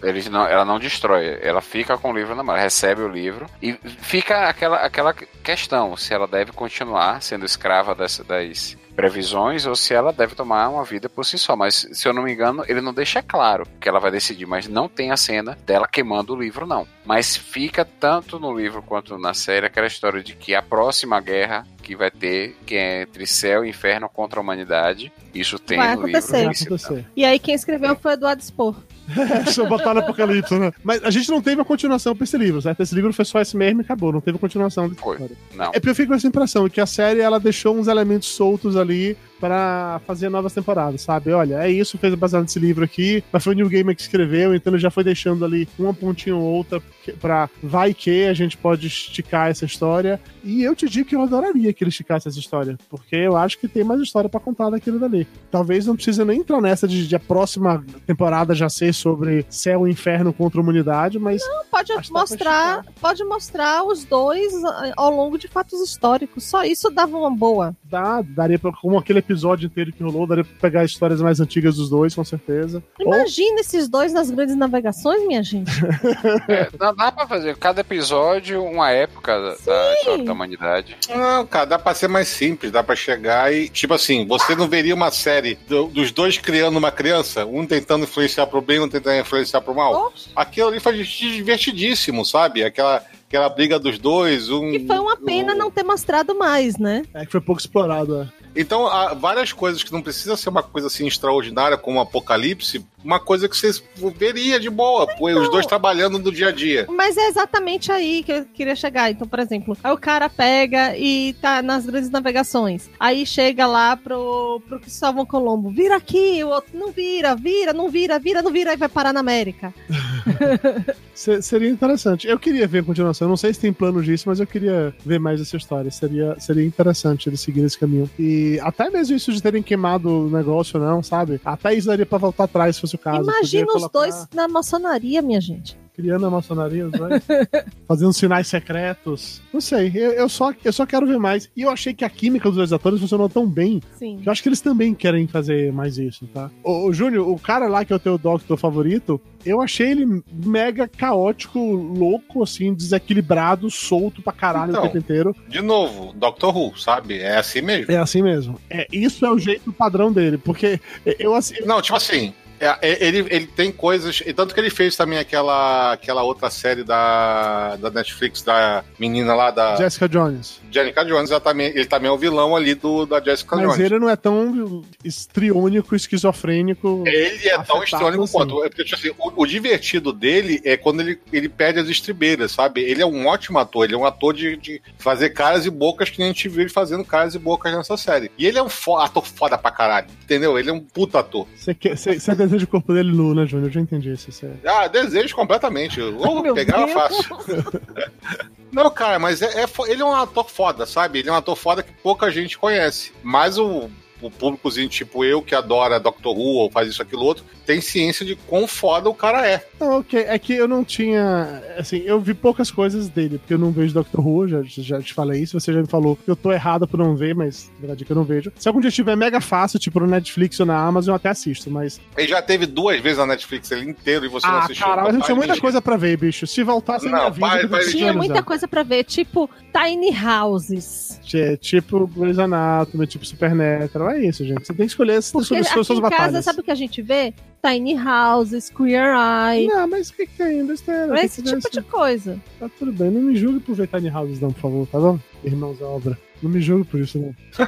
Eles não, ela não destrói, ela fica com o livro na mão, ela recebe o livro e fica aquela, aquela questão se ela deve continuar sendo escrava das, das previsões ou se ela deve tomar uma vida por si só. Mas se eu não me engano, ele não deixa claro que ela vai decidir, mas não tem a cena dela queimando o livro, não. Mas fica tanto no livro quanto na série aquela história de que a próxima guerra que vai ter, que é entre céu e inferno contra a humanidade, isso tem Vai no acontecer. livro. Vai acontecer. E aí quem escreveu foi o Eduardo Spor. Botar no Apocalipse, né? Mas a gente não teve a continuação pra esse livro, certo? Esse livro foi só esse mesmo e acabou. Não teve continuação dessa Foi. história. Não. É porque eu fico com essa impressão que a série ela deixou uns elementos soltos ali pra fazer novas temporadas, sabe? Olha, é isso, fez baseado nesse livro aqui, mas foi o New Gamer que escreveu, então ele já foi deixando ali uma pontinha ou outra pra vai que a gente pode esticar essa história. E eu te digo que eu adoraria que ele esticasse essa história, porque eu acho que tem mais história pra contar daquilo dali. Talvez não precise nem entrar nessa de, de a próxima temporada já ser sobre céu e inferno contra a humanidade, mas Pode dá pra mostrar, pode mostrar os dois ah, ao longo de fatos históricos. Só isso dava uma boa. dá, daria pra, como aquele episódio inteiro que rolou, daria pra pegar histórias mais antigas dos dois, com certeza. Ou Imagina esses dois nas grandes navegações, minha gente. É, dá, dá pra fazer cada episódio uma época da, da história da humanidade. Não, cara, dá pra ser mais simples, dá pra chegar e. Tipo assim, você não veria uma série do- dos dois criando uma criança, um tentando influenciar pro bem, um tentando influenciar pro mal. Oxe, Aquilo ali foi divertidíssimo, sabe? Aquela, aquela briga dos dois. Um, E foi uma pena um- não ter mostrado mais, né? é que foi pouco explorado, é. Então, há várias coisas que não precisa ser uma coisa assim extraordinária como um apocalipse, uma coisa que você veria de boa, pô, os dois trabalhando no dia a dia. Mas é exatamente aí que eu queria chegar. Então, por exemplo, aí o cara pega e tá nas grandes navegações. Aí chega lá pro, pro Cristóvão Colombo. Vira aqui, o outro não vira, vira, não vira, vira, não vira, e vai parar na América. Se- seria interessante. Eu queria ver a continuação. Eu não sei se tem plano disso, mas eu queria ver mais essa história. Seria, seria interessante eles seguirem esse caminho. E até mesmo isso de terem queimado o negócio, não, sabe? Até isso daria pra voltar atrás, se fosse o caso. Imagina os colocar- dois na maçonaria, minha gente. Criando a maçonaria, os dois. fazendo sinais secretos. Não sei, eu, eu só, eu só quero ver mais. E eu achei que a química dos dois atores funcionou tão bem Sim. que eu acho que eles também querem fazer mais isso, tá? Ô, ô, Júnior, o cara lá que é o teu Doctor favorito, eu achei ele mega caótico, louco, assim, desequilibrado, solto pra caralho Então. o tempo inteiro. De novo, Doctor Who, sabe? É assim mesmo. É assim mesmo. É, isso é o jeito padrão dele, porque eu assim. Não, tipo assim, é, é, ele, ele tem coisas. E tanto que ele fez também aquela, aquela outra série da, da Netflix, da menina lá da Jessica Jones. Jessica Jones, ela também, ele também é o vilão ali do, da Jessica Mas Jones. ele não é tão estriônico, esquizofrênico. Ele é tão estranho assim. quanto. É porque, tipo assim, o, o divertido dele é quando ele, ele perde as estribeiras, sabe? Ele é um ótimo ator, ele é um ator de, de fazer caras e bocas que nem a gente viu ele fazendo caras e bocas nessa série. E ele é um fo- ator foda pra caralho, entendeu? Ele é um puta ator. Você quer- você- você deseja o corpo dele nu, né, Júnior? Eu já entendi isso. isso é... Ah, desejo completamente. Meu pegar fácil. Não, cara, mas é, é ele é um ator foda, sabe? Ele é um ator foda que pouca gente conhece. Mas o, o públicozinho tipo eu, que adora Doctor Who ou faz isso, aquilo, outro, tem ciência de quão foda o cara é. Não, ok. É que eu não tinha. Assim, eu vi poucas coisas dele, porque eu não vejo Doctor Who, já, já te falei isso. Você já me falou que eu tô errado por não ver, mas na verdade é que eu não vejo. Se algum dia estiver mega fácil, tipo no Netflix ou na Amazon, eu até assisto, mas. Ele já teve duas vezes na Netflix ele inteiro e você não Ah, assistiu. cara, mas eu tinha muita coisa pra ver, bicho. Se voltasse a Não, minha vida. vai- vai- Tinha muita já. coisa pra ver, tipo Tiny Houses. É, tipo Grey's Anatomy, tipo Supernatural. É isso, gente. Você tem que escolher as suas, aqui suas, suas em casa, sabe o que a gente vê? Tiny Houses, Queer Eye, Não, mas o que, que tem? Besteira. tem esse tipo de coisa. Tá tudo bem. Não me julgue por ver Tiny Houses, não, por favor, tá bom? Irmãos da obra. Não me julgue por isso, não.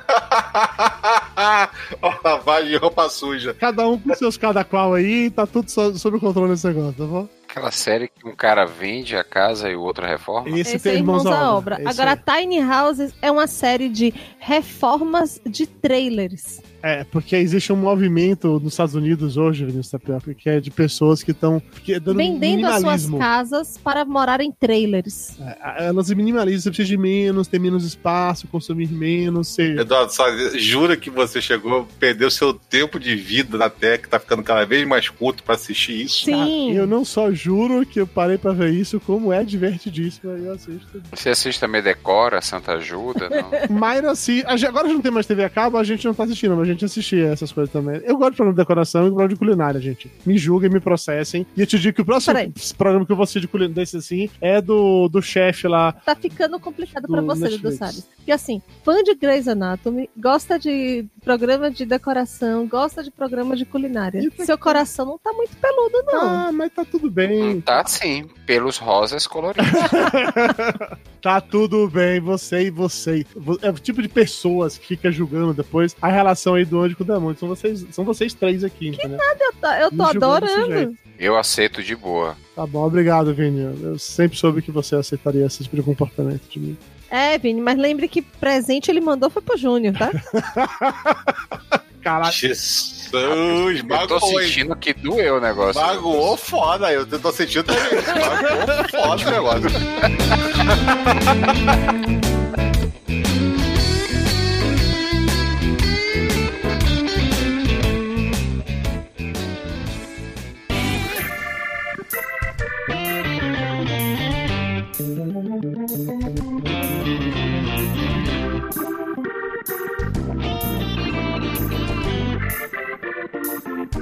Ó, lavagem de roupa suja. Cada um com seus cada qual aí, tá tudo so- sob o controle nesse negócio, tá bom? Aquela série que um cara vende a casa e o outro reforma. Esse, Esse é Irmãos da Obra. Esse Agora, Tiny Houses é uma série de reformas de trailers. É, porque existe um movimento nos Estados Unidos hoje, Vinícius Tapioca, que é de pessoas que estão dando vendendo as suas casas para morar em trailers. É, Elas minimalizam, você precisa de menos, ter menos espaço, consumir menos, ser... Eduardo, só jura que você chegou, perdeu seu tempo de vida na Tech, que tá ficando cada vez mais curto pra assistir isso. Sim. Eu não só juro que eu parei pra ver isso, como é divertidíssimo, aí eu assisto. Você assiste também Decora, Santa Ajuda? Não? Mayra, assim, agora a gente não tem mais TV a cabo, a gente não tá assistindo, mas a gente assistia essas coisas também. Eu gosto de programa de decoração e programa de culinária, gente. Me julguem, me processem. E eu te digo que o próximo Peraí. programa que eu vou assistir de culinária desse assim é do, do chefe lá. Tá ficando complicado pra você, Dudu. Salles. Porque assim, fã de Grey's Anatomy, gosta de programa de decoração, gosta de programa de culinária. Pra Seu coração não tá muito peludo, não. Ah, mas tá tudo bem. Tá sim, pelos rosas coloridos. Tá tudo bem, você e você. É o tipo de pessoas que fica julgando depois a relação aí do anjo com o demônio. São vocês, são vocês três aqui, entendeu? Eu tô, eu tô adorando. Eu aceito de boa. Tá bom, obrigado, Vini. Eu sempre soube que você aceitaria esse tipo de comportamento de mim. É, Vini, mas lembre que presente ele mandou foi pro Júnior, tá? Caralho. Jesus, Eu tô magoou, sentindo que doeu o negócio. Magoou foda, eu tô sentindo também. Magoou foda o negócio.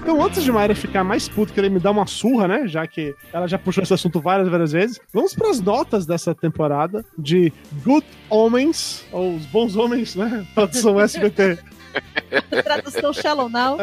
Então, antes de Mayra ficar mais puta, querer me dar uma surra, né? Já que ela já puxou esse assunto várias, várias vezes, vamos pras notas dessa temporada de Good Homens, ou Os Bons Homens, né? Tradução SBT. Tradução Shallow Now.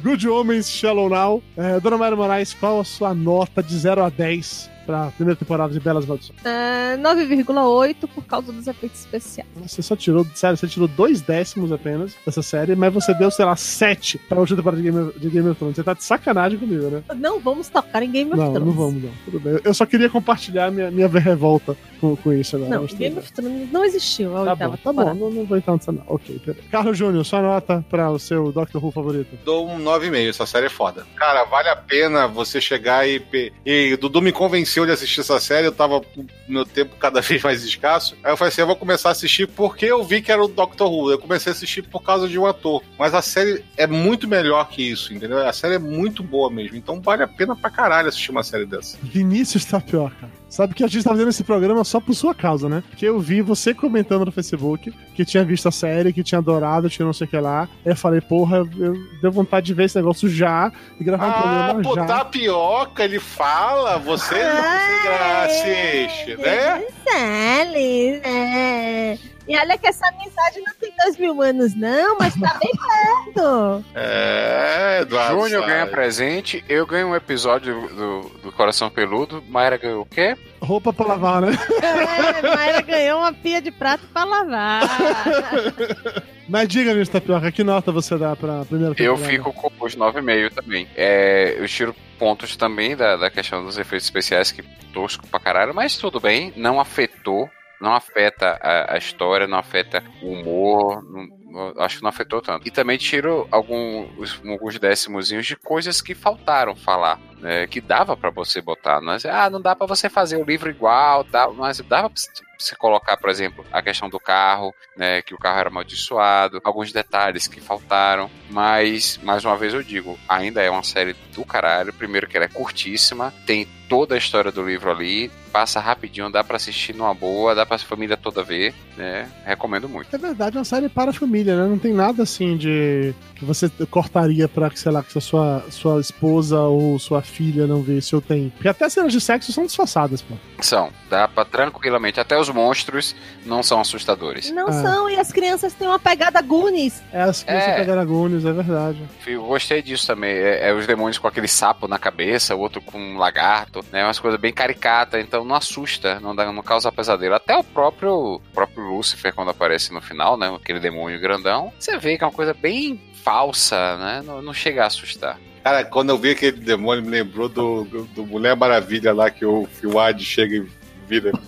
Good Homens Shallow Now. É, Dona Mayra Moraes, qual a sua nota de 0 a 10 pra primeira temporada de Belas Maldições? É, 9,8 por causa dos efeitos especiais. Você só tirou, sério, você tirou dois décimos apenas dessa série, mas você deu, sei lá, 7 pra última temporada de Game, of, de Game of Thrones. Você tá de sacanagem comigo, né? Não vamos tocar em Game of Não, Thrones. não vamos, não. Tudo bem. Eu só queria compartilhar minha, minha revolta com, com isso agora. Não, mas tudo Game of Thrones não existiu a Tá oitava bom, tá bom, não, não vou entrar nessa não. Ok, peraí. Carlos Júnior, sua nota pra o seu Doctor Who favorito. Dou um 9,5, essa série é foda. Cara, vale a pena você chegar e. E Dudu me convenceu de assistir essa série, eu tava com meu tempo cada vez mais escasso. Aí eu falei assim: eu vou começar a assistir porque eu vi que era o Doctor Who. Eu comecei a assistir por causa de um ator. Mas a série é muito melhor que isso, entendeu? A série é muito boa mesmo. Então vale a pena pra caralho assistir uma série dessa. Vinícius Tapioca. Sabe que a gente tá fazendo esse programa só por sua causa, né? Porque eu vi você comentando no Facebook que tinha visto a série, que tinha adorado, tinha não sei o que lá. Aí eu falei, porra, eu, eu deu vontade de ver esse negócio já e gravar um Ah, programa pô, já. tapioca, ele fala, você não assiste, né? Salles, é. E olha que essa amizade não tem dois mil anos, não, mas tá bem perto. É, Eduardo. Júnior sabe. ganha presente, eu ganho um episódio do, do Coração Peludo, Mayra ganhou o quê? Roupa pra lavar, né? É, Mayra ganhou uma pia de prato pra lavar. Mas diga, Vinícius Tapioca, que nota você dá pra primeira Eu temporada? fico com os 9,5 também. É, eu tiro pontos também da, da questão dos efeitos especiais, que tosco pra caralho, mas tudo bem, não afetou. Não afeta a, a história, não afeta o humor, não, acho que não afetou tanto. E também tiro alguns, alguns décimozinhos de coisas que faltaram falar. Né, que dava para você botar, né? ah, não dá para você fazer o livro igual, tá? mas dava pra você colocar, por exemplo, a questão do carro, né, que o carro era amaldiçoado, alguns detalhes que faltaram, mas mais uma vez eu digo, ainda é uma série do caralho. Primeiro que ela é curtíssima, tem toda a história do livro ali, passa rapidinho, dá para assistir numa boa, dá pra família toda ver, né? Recomendo muito. É verdade, é uma série para a família, né? Não tem nada assim de que você cortaria pra, sei lá, que sua, sua esposa ou sua filha não vê se eu tenho. Porque até cenas de sexo são disfarçadas, pô. São, dá pra tranquilamente, até os monstros não são assustadores. Não são, e as crianças têm uma pegada Goonies. É, as crianças É. pegaram Goonies, é verdade. Eu gostei disso também. É, é os demônios com aquele sapo na cabeça, o outro com um lagarto, né? Umas coisas bem caricatas, então não assusta, não, dá, não causa pesadelo. Até o próprio, próprio Lúcifer, quando aparece no final, né? Aquele demônio grandão, você vê que é uma coisa bem falsa, né? Não, não chega a assustar. Cara, quando eu vi aquele demônio, me lembrou do, do, do Mulher Maravilha lá que o, que o Ad chega e vira.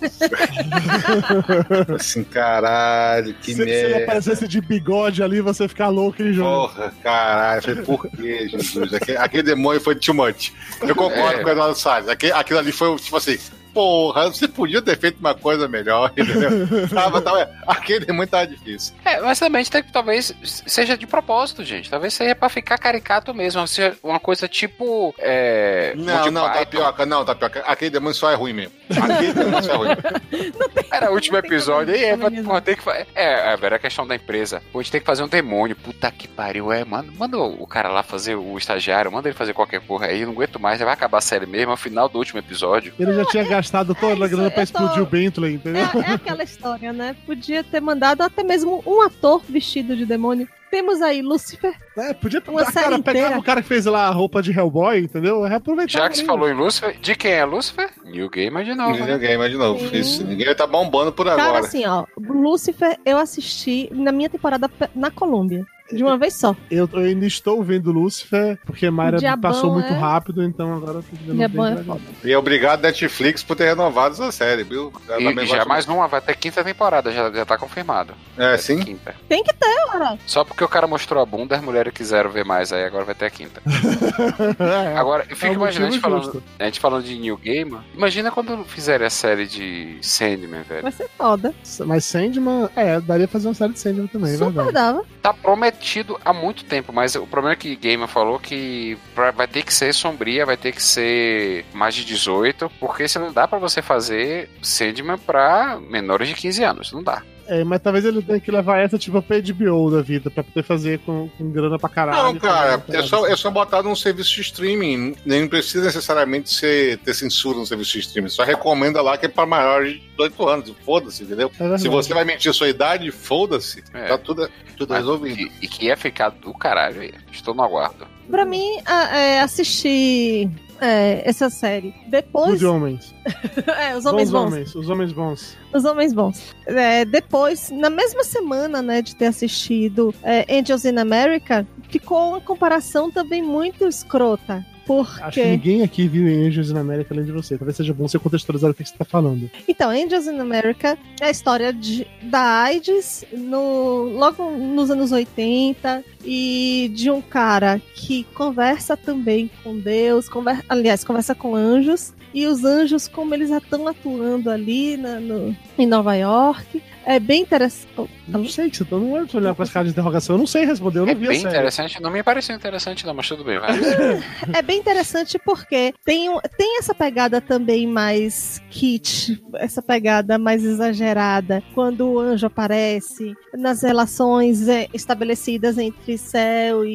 assim, caralho, que se, se ele merda. aparecesse de bigode ali, você ficar louco em jogo. Porra, caralho. Eu falei, por que, Jesus? Aquele, aquele demônio foi too much. Eu concordo É. com o Eduardo Salles. Aquele, aquilo ali foi, tipo assim, porra, você podia ter feito uma coisa melhor, entendeu? tava, tava, aquele demônio tava difícil. É, mas também tem que talvez seja de propósito, gente. Talvez seja pra ficar caricato mesmo. Seja uma coisa tipo. É, Não, não, Python. tapioca, não, tapioca. Aquele demônio só é ruim mesmo. Aquele demônio só é ruim. Era o último tem episódio. E é, tem que fa- é, é, era a questão da empresa. Pô, a gente tem que fazer um demônio. Puta que pariu. É, manda, manda o cara lá fazer o estagiário, manda ele fazer qualquer porra aí. Não aguento mais. Vai acabar a série mesmo. É o final do último episódio. Ele já tinha gastado toda a isso, grana pra eu tô- explodir o Bentley, É, entendeu? é aquela história, né? Podia ter mandado até mesmo um ator vestido de demônio. Temos aí Lúcifer. É, podia Uma a série cara, inteira. o cara que fez lá a roupa de Hellboy, entendeu? Já que se ali. falou em Lúcifer, de quem é Lúcifer? New Gamer de novo. né? Ninguém mais de novo. Sim. Isso, ninguém tá bombando por Cara, agora. assim, ó, Lúcifer eu assisti na minha temporada na Colômbia. De uma vez só. Eu, eu ainda estou vendo Lucifer, porque Mayra Diabão, passou muito é? rápido, então agora eu tô vendo Diabão é foda. E obrigado Netflix por ter renovado essa série, viu? Eu E, já mais uma, vai ter quinta temporada, já, já tá confirmado. É, sim. Quinta. Tem que ter, cara. Só porque o cara mostrou a bunda, as mulheres quiseram ver mais, aí agora vai ter a quinta. É, Agora, eu é fico um imaginando a gente, falando, a gente falando de New Gamer. Imagina quando fizerem a série de Sandman, velho. Vai ser foda. Mas Sandman, é, daria pra fazer uma série de Sandman também, é Super verdade. dava. Tá prometido há muito tempo, mas o problema é que Gamer falou que pra- vai ter que ser sombria, vai ter que ser mais de 18, porque se não dá pra você fazer Sandman pra menores de 15 anos, não dá. É, mas talvez ele tenha que levar essa tipo pra HBO da vida, pra poder fazer com, com grana pra caralho. Não, cara, Pra- é só, é só botar num serviço de streaming. Nem precisa necessariamente ser, ter censura no serviço de streaming. Só recomenda lá que é pra maiores de 18 anos. Foda-se, entendeu? É. Se você vai mentir a sua idade, foda-se. É. Tá tudo, tudo Mas resolvido. e que ia ficar do caralho aí. Estou no aguardo. Pra mim, a- é, assistir é, essa série depois. Os homens. é, os homens bons bons. homens. Os homens bons. Os homens bons. É, depois, na mesma semana, né, de ter assistido é, Angels in America, ficou uma comparação também muito escrota. Acho que Porque. ninguém aqui viu Angels na América além de você. Talvez seja bom você contextualizar o que você tá falando. Então, Angels in America é a história de, da AIDS no, logo nos anos 80 e de um cara que conversa também com Deus, conver, aliás, conversa com anjos. E os anjos, como eles já estão atuando ali na- no- em Nova York, é bem interessante. Não sei, você tá- não é olhar com as caras de interrogação. Eu não sei responder, eu não É vi bem a série. interessante, não me pareceu interessante não, mas tudo bem, vai. É bem interessante porque tem, um- tem essa pegada também mais kit, essa pegada mais exagerada, quando o anjo aparece, nas relações é, estabelecidas entre céu e,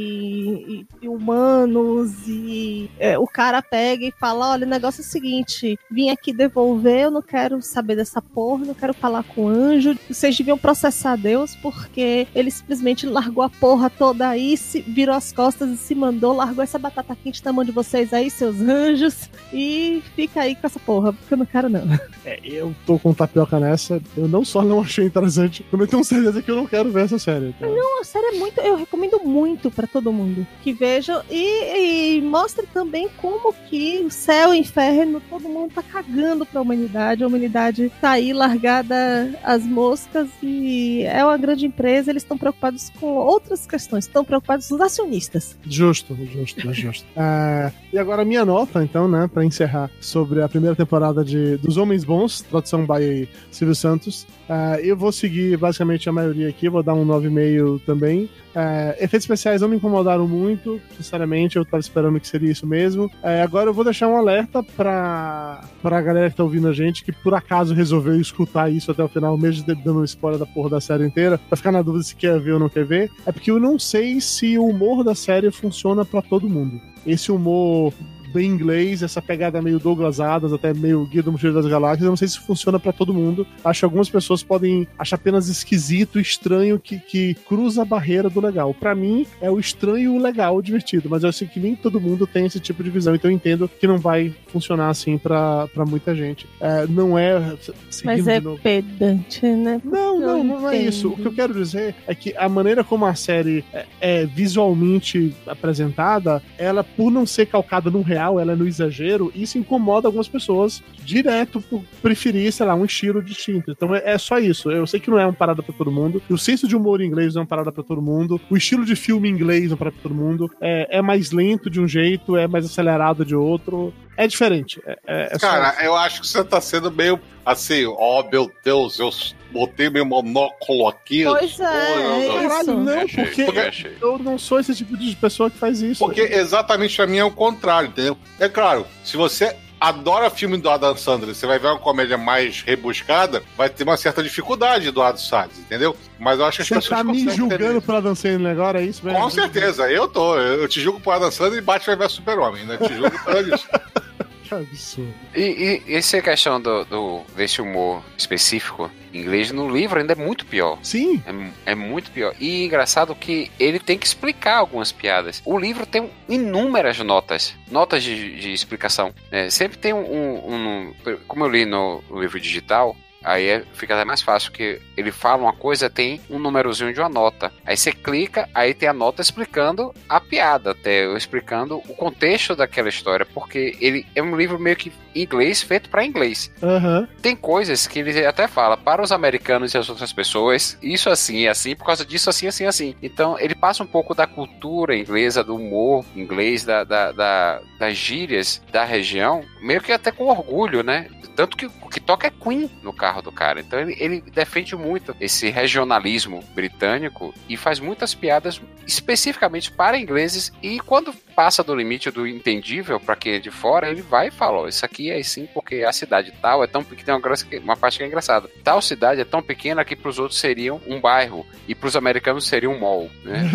e- e humanos, e é, o cara pega e fala: olha, o negócio é o seguinte, vim aqui devolver, eu não quero saber dessa porra, não quero falar com o anjo, vocês deviam processar Deus porque ele simplesmente largou a porra toda aí, se, virou as costas e se mandou, largou essa batata quente na mão de vocês aí, seus anjos, e fica aí com essa porra, porque eu não quero não. É, eu tô com tapioca nessa. Eu não só não achei interessante, como eu tenho certeza que eu não quero ver essa série. tá? Não, a série é muito, eu recomendo muito pra todo mundo que vejam e, e mostra também como que o céu e o inferno, todo mundo tá cagando pra humanidade, a humanidade tá aí largada as mo moscas e é uma grande empresa, eles estão preocupados com outras questões, estão preocupados com os acionistas. Justo, justo, justo. É, e agora minha nota, então, né, pra encerrar sobre a primeira temporada de Dos Homens Bons, tradução by Silvio Santos. É, eu vou seguir basicamente a maioria aqui, vou dar um 9,5 também. É, efeitos especiais não me incomodaram muito, sinceramente, eu tava esperando que seria isso mesmo. É, agora eu vou deixar um alerta pra, pra galera que tá ouvindo a gente, que por acaso resolveu escutar isso até o final, mesmo dando um spoiler da porra da série inteira, pra ficar na dúvida se quer ver ou não quer ver. É porque eu não sei se o humor da série funciona pra todo mundo. Esse humor bem inglês, essa pegada meio Douglas Adams, até meio Guia do Mochileiro das Galáxias. Eu não sei se funciona para todo mundo. Acho que algumas pessoas podem achar apenas esquisito, estranho, que, que cruza a barreira do legal. Para mim, é o estranho, o legal, o divertido. Mas eu sei que nem todo mundo tem esse tipo de visão, então eu entendo que não vai funcionar assim para muita gente. É, não é. Mas é pedante, né? Não, não, não é isso. O que eu quero dizer é que a maneira como a série é, é visualmente apresentada, ela, por não ser calcada no real, ela é no exagero, e isso incomoda algumas pessoas direto por preferir, sei lá, um estilo distinto. Então é, é só isso. Eu sei que não é uma parada para todo mundo. O senso de humor inglês não é uma parada para todo mundo. O estilo de filme inglês não é pra todo mundo. É, é mais lento de um jeito, é mais acelerado de outro. É diferente. É, é, é Cara, eu acho que você tá sendo meio assim, ó, oh, meu Deus, eu botei meu monóculo aqui. Pois é, é Caralho, não, porque, porque eu não sou esse tipo de pessoa que faz isso. Porque exatamente pra mim é o contrário, entendeu? É claro, se você adora filme do Adam Sandler, você vai ver uma comédia mais rebuscada, vai ter uma certa dificuldade do Adam Salles, entendeu? Mas eu acho que as você pessoas tá me julgando por Adam Sandler agora, é isso mesmo? Com certeza, eu tô. Eu te julgo por Adam Sandler e Batman vs Super-Homem, né? Te julgo por isso. Que absurdo. E, e essa questão do, do, desse humor específico em inglês no livro ainda é muito pior. Sim. É, é, muito pior. E engraçado que ele tem que explicar algumas piadas. O livro tem inúmeras notas, notas de, de explicação. É, sempre tem um, um, um, Como eu li no livro digital, Aí é, fica até mais fácil, que ele fala uma coisa, tem um númerozinho de uma nota. Aí você clica, aí tem a nota explicando a piada, até explicando o contexto daquela história, porque ele é um livro meio que inglês feito para inglês. Uhum. Tem coisas que ele até fala para os americanos e as outras pessoas, isso assim é assim, por causa disso assim, assim, assim. Então ele passa um pouco da cultura inglesa, do humor inglês, da, da, da das gírias da região, meio que até com orgulho, né? Tanto que o que toca é Queen no carro do cara. Então ele, ele defende muito esse regionalismo britânico e faz muitas piadas especificamente para ingleses. E quando passa do limite do entendível para quem é de fora, ele vai e fala: oh, Isso aqui é assim porque a cidade tal é tão pequena. Tem uma, uma parte que é engraçada. Tal cidade é tão pequena que para os outros seriam um bairro e para os americanos seria um mall. Né?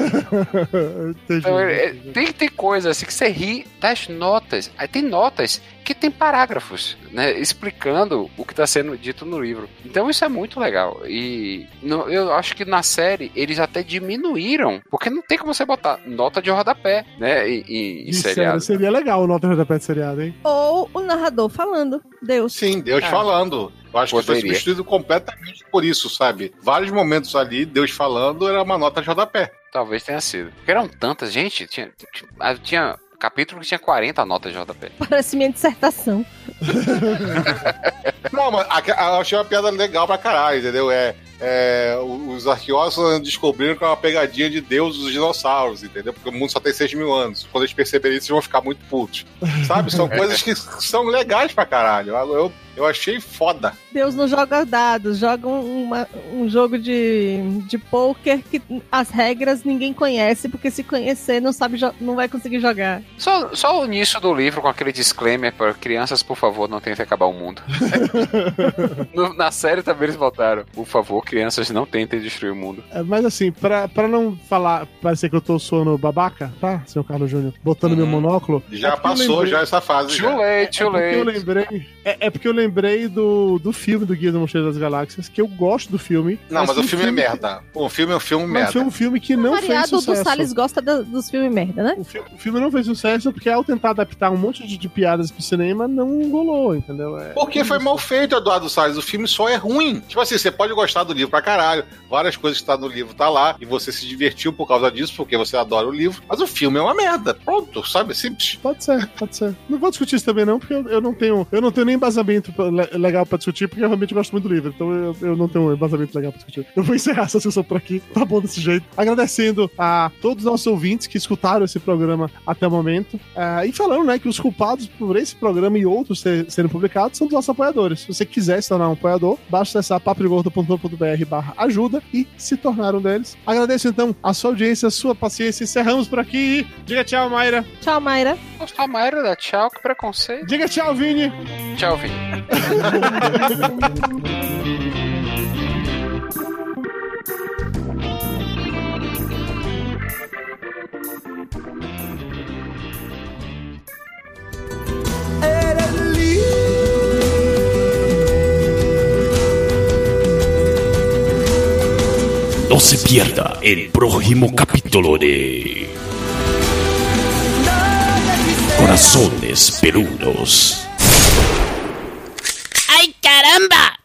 então, é, tem que ter coisas assim que você ri das notas. Aí tem notas que tem parágrafos, né, explicando o que está sendo dito no livro. Então isso é muito legal. E no, eu acho que na série eles até diminuíram, porque não tem como você botar nota de rodapé, né, em, em seriado. Seria legal nota de rodapé de seriado, hein? Ou o narrador falando, Deus. Sim, Deus é. falando. Eu acho Poderia. que foi substituído completamente por isso, sabe? Vários momentos ali, Deus falando, era uma nota de rodapé. Talvez tenha sido. Porque eram tantas, gente, tinha, tinha, tinha capítulo que tinha 40 notas de JP. Parece minha dissertação. Não, mas eu achei uma piada legal pra caralho, entendeu? É, é, os arqueólogos descobriram que é uma pegadinha de Deus dos dinossauros, entendeu? Porque o mundo só tem 6 mil anos. Quando eles perceberem isso, eles vão ficar muito putos. Sabe? São coisas que são legais pra caralho. Eu, eu achei foda. Deus não joga dados, joga uma, um jogo de, de poker que as regras ninguém conhece, porque se conhecer não sabe não vai conseguir jogar. Só, só o início do livro com aquele disclaimer para crianças, por favor, não tentem acabar o mundo. no, na série também eles voltaram. Por favor, crianças não tentem destruir o mundo. É, mas assim, pra, pra não falar, parecer que eu tô sono babaca, tá, senhor Carlos Júnior? Botando meu uhum. monóculo. Já é passou lembrei... já essa fase. Too late, too late. É, é porque eu lembrei. É, é porque eu lembrei do, do filme do Guia do Mochileiro das Galáxias, que eu gosto do filme. Não, mas, mas o filme, filme, é merda. O filme é um filme merda. Foi um filme que não fez sucesso. do Salles gosta do, dos filmes merda, né? O, fi o, filme não fez sucesso porque ao tentar adaptar um monte de, de piadas pro cinema, não rolou, entendeu? É, porque foi mal feito, Eduardo Salles. O filme só é ruim. Tipo assim, você pode gostar do livro pra caralho, várias coisas que tá no livro tá lá, e você se divertiu por causa disso, porque você adora o livro, mas o filme é uma merda. Pronto, sabe? Simples. Pode ser, pode ser. Não vou discutir isso também não, porque eu, eu não tenho eu não tenho nem embasamento le- legal pra discutir, porque eu realmente gosto muito do livro. Então eu, eu não tenho um embasamento legal pra discutir. Eu vou encerrar essa sessão por aqui. Tá bom desse jeito. Agradecendo a todos os nossos ouvintes que escutaram esse programa até o momento. Ah, e falando, né, que os culpados por esse programa e outros ser- serem publicados são os nossos apoiadores. Se você quiser se tornar um apoiador, basta acessar paprigordo.com.br barra ajuda e se tornar um deles. Agradeço então a sua audiência, a sua paciência. Encerramos por aqui. Diga tchau, Mayra. Tchau, Mayra. A Mayra tchau, que preconceito. Diga tchau, Vini. Vini. No se pierda el próximo capítulo de Corazones Peludos. ¡Ay, caramba!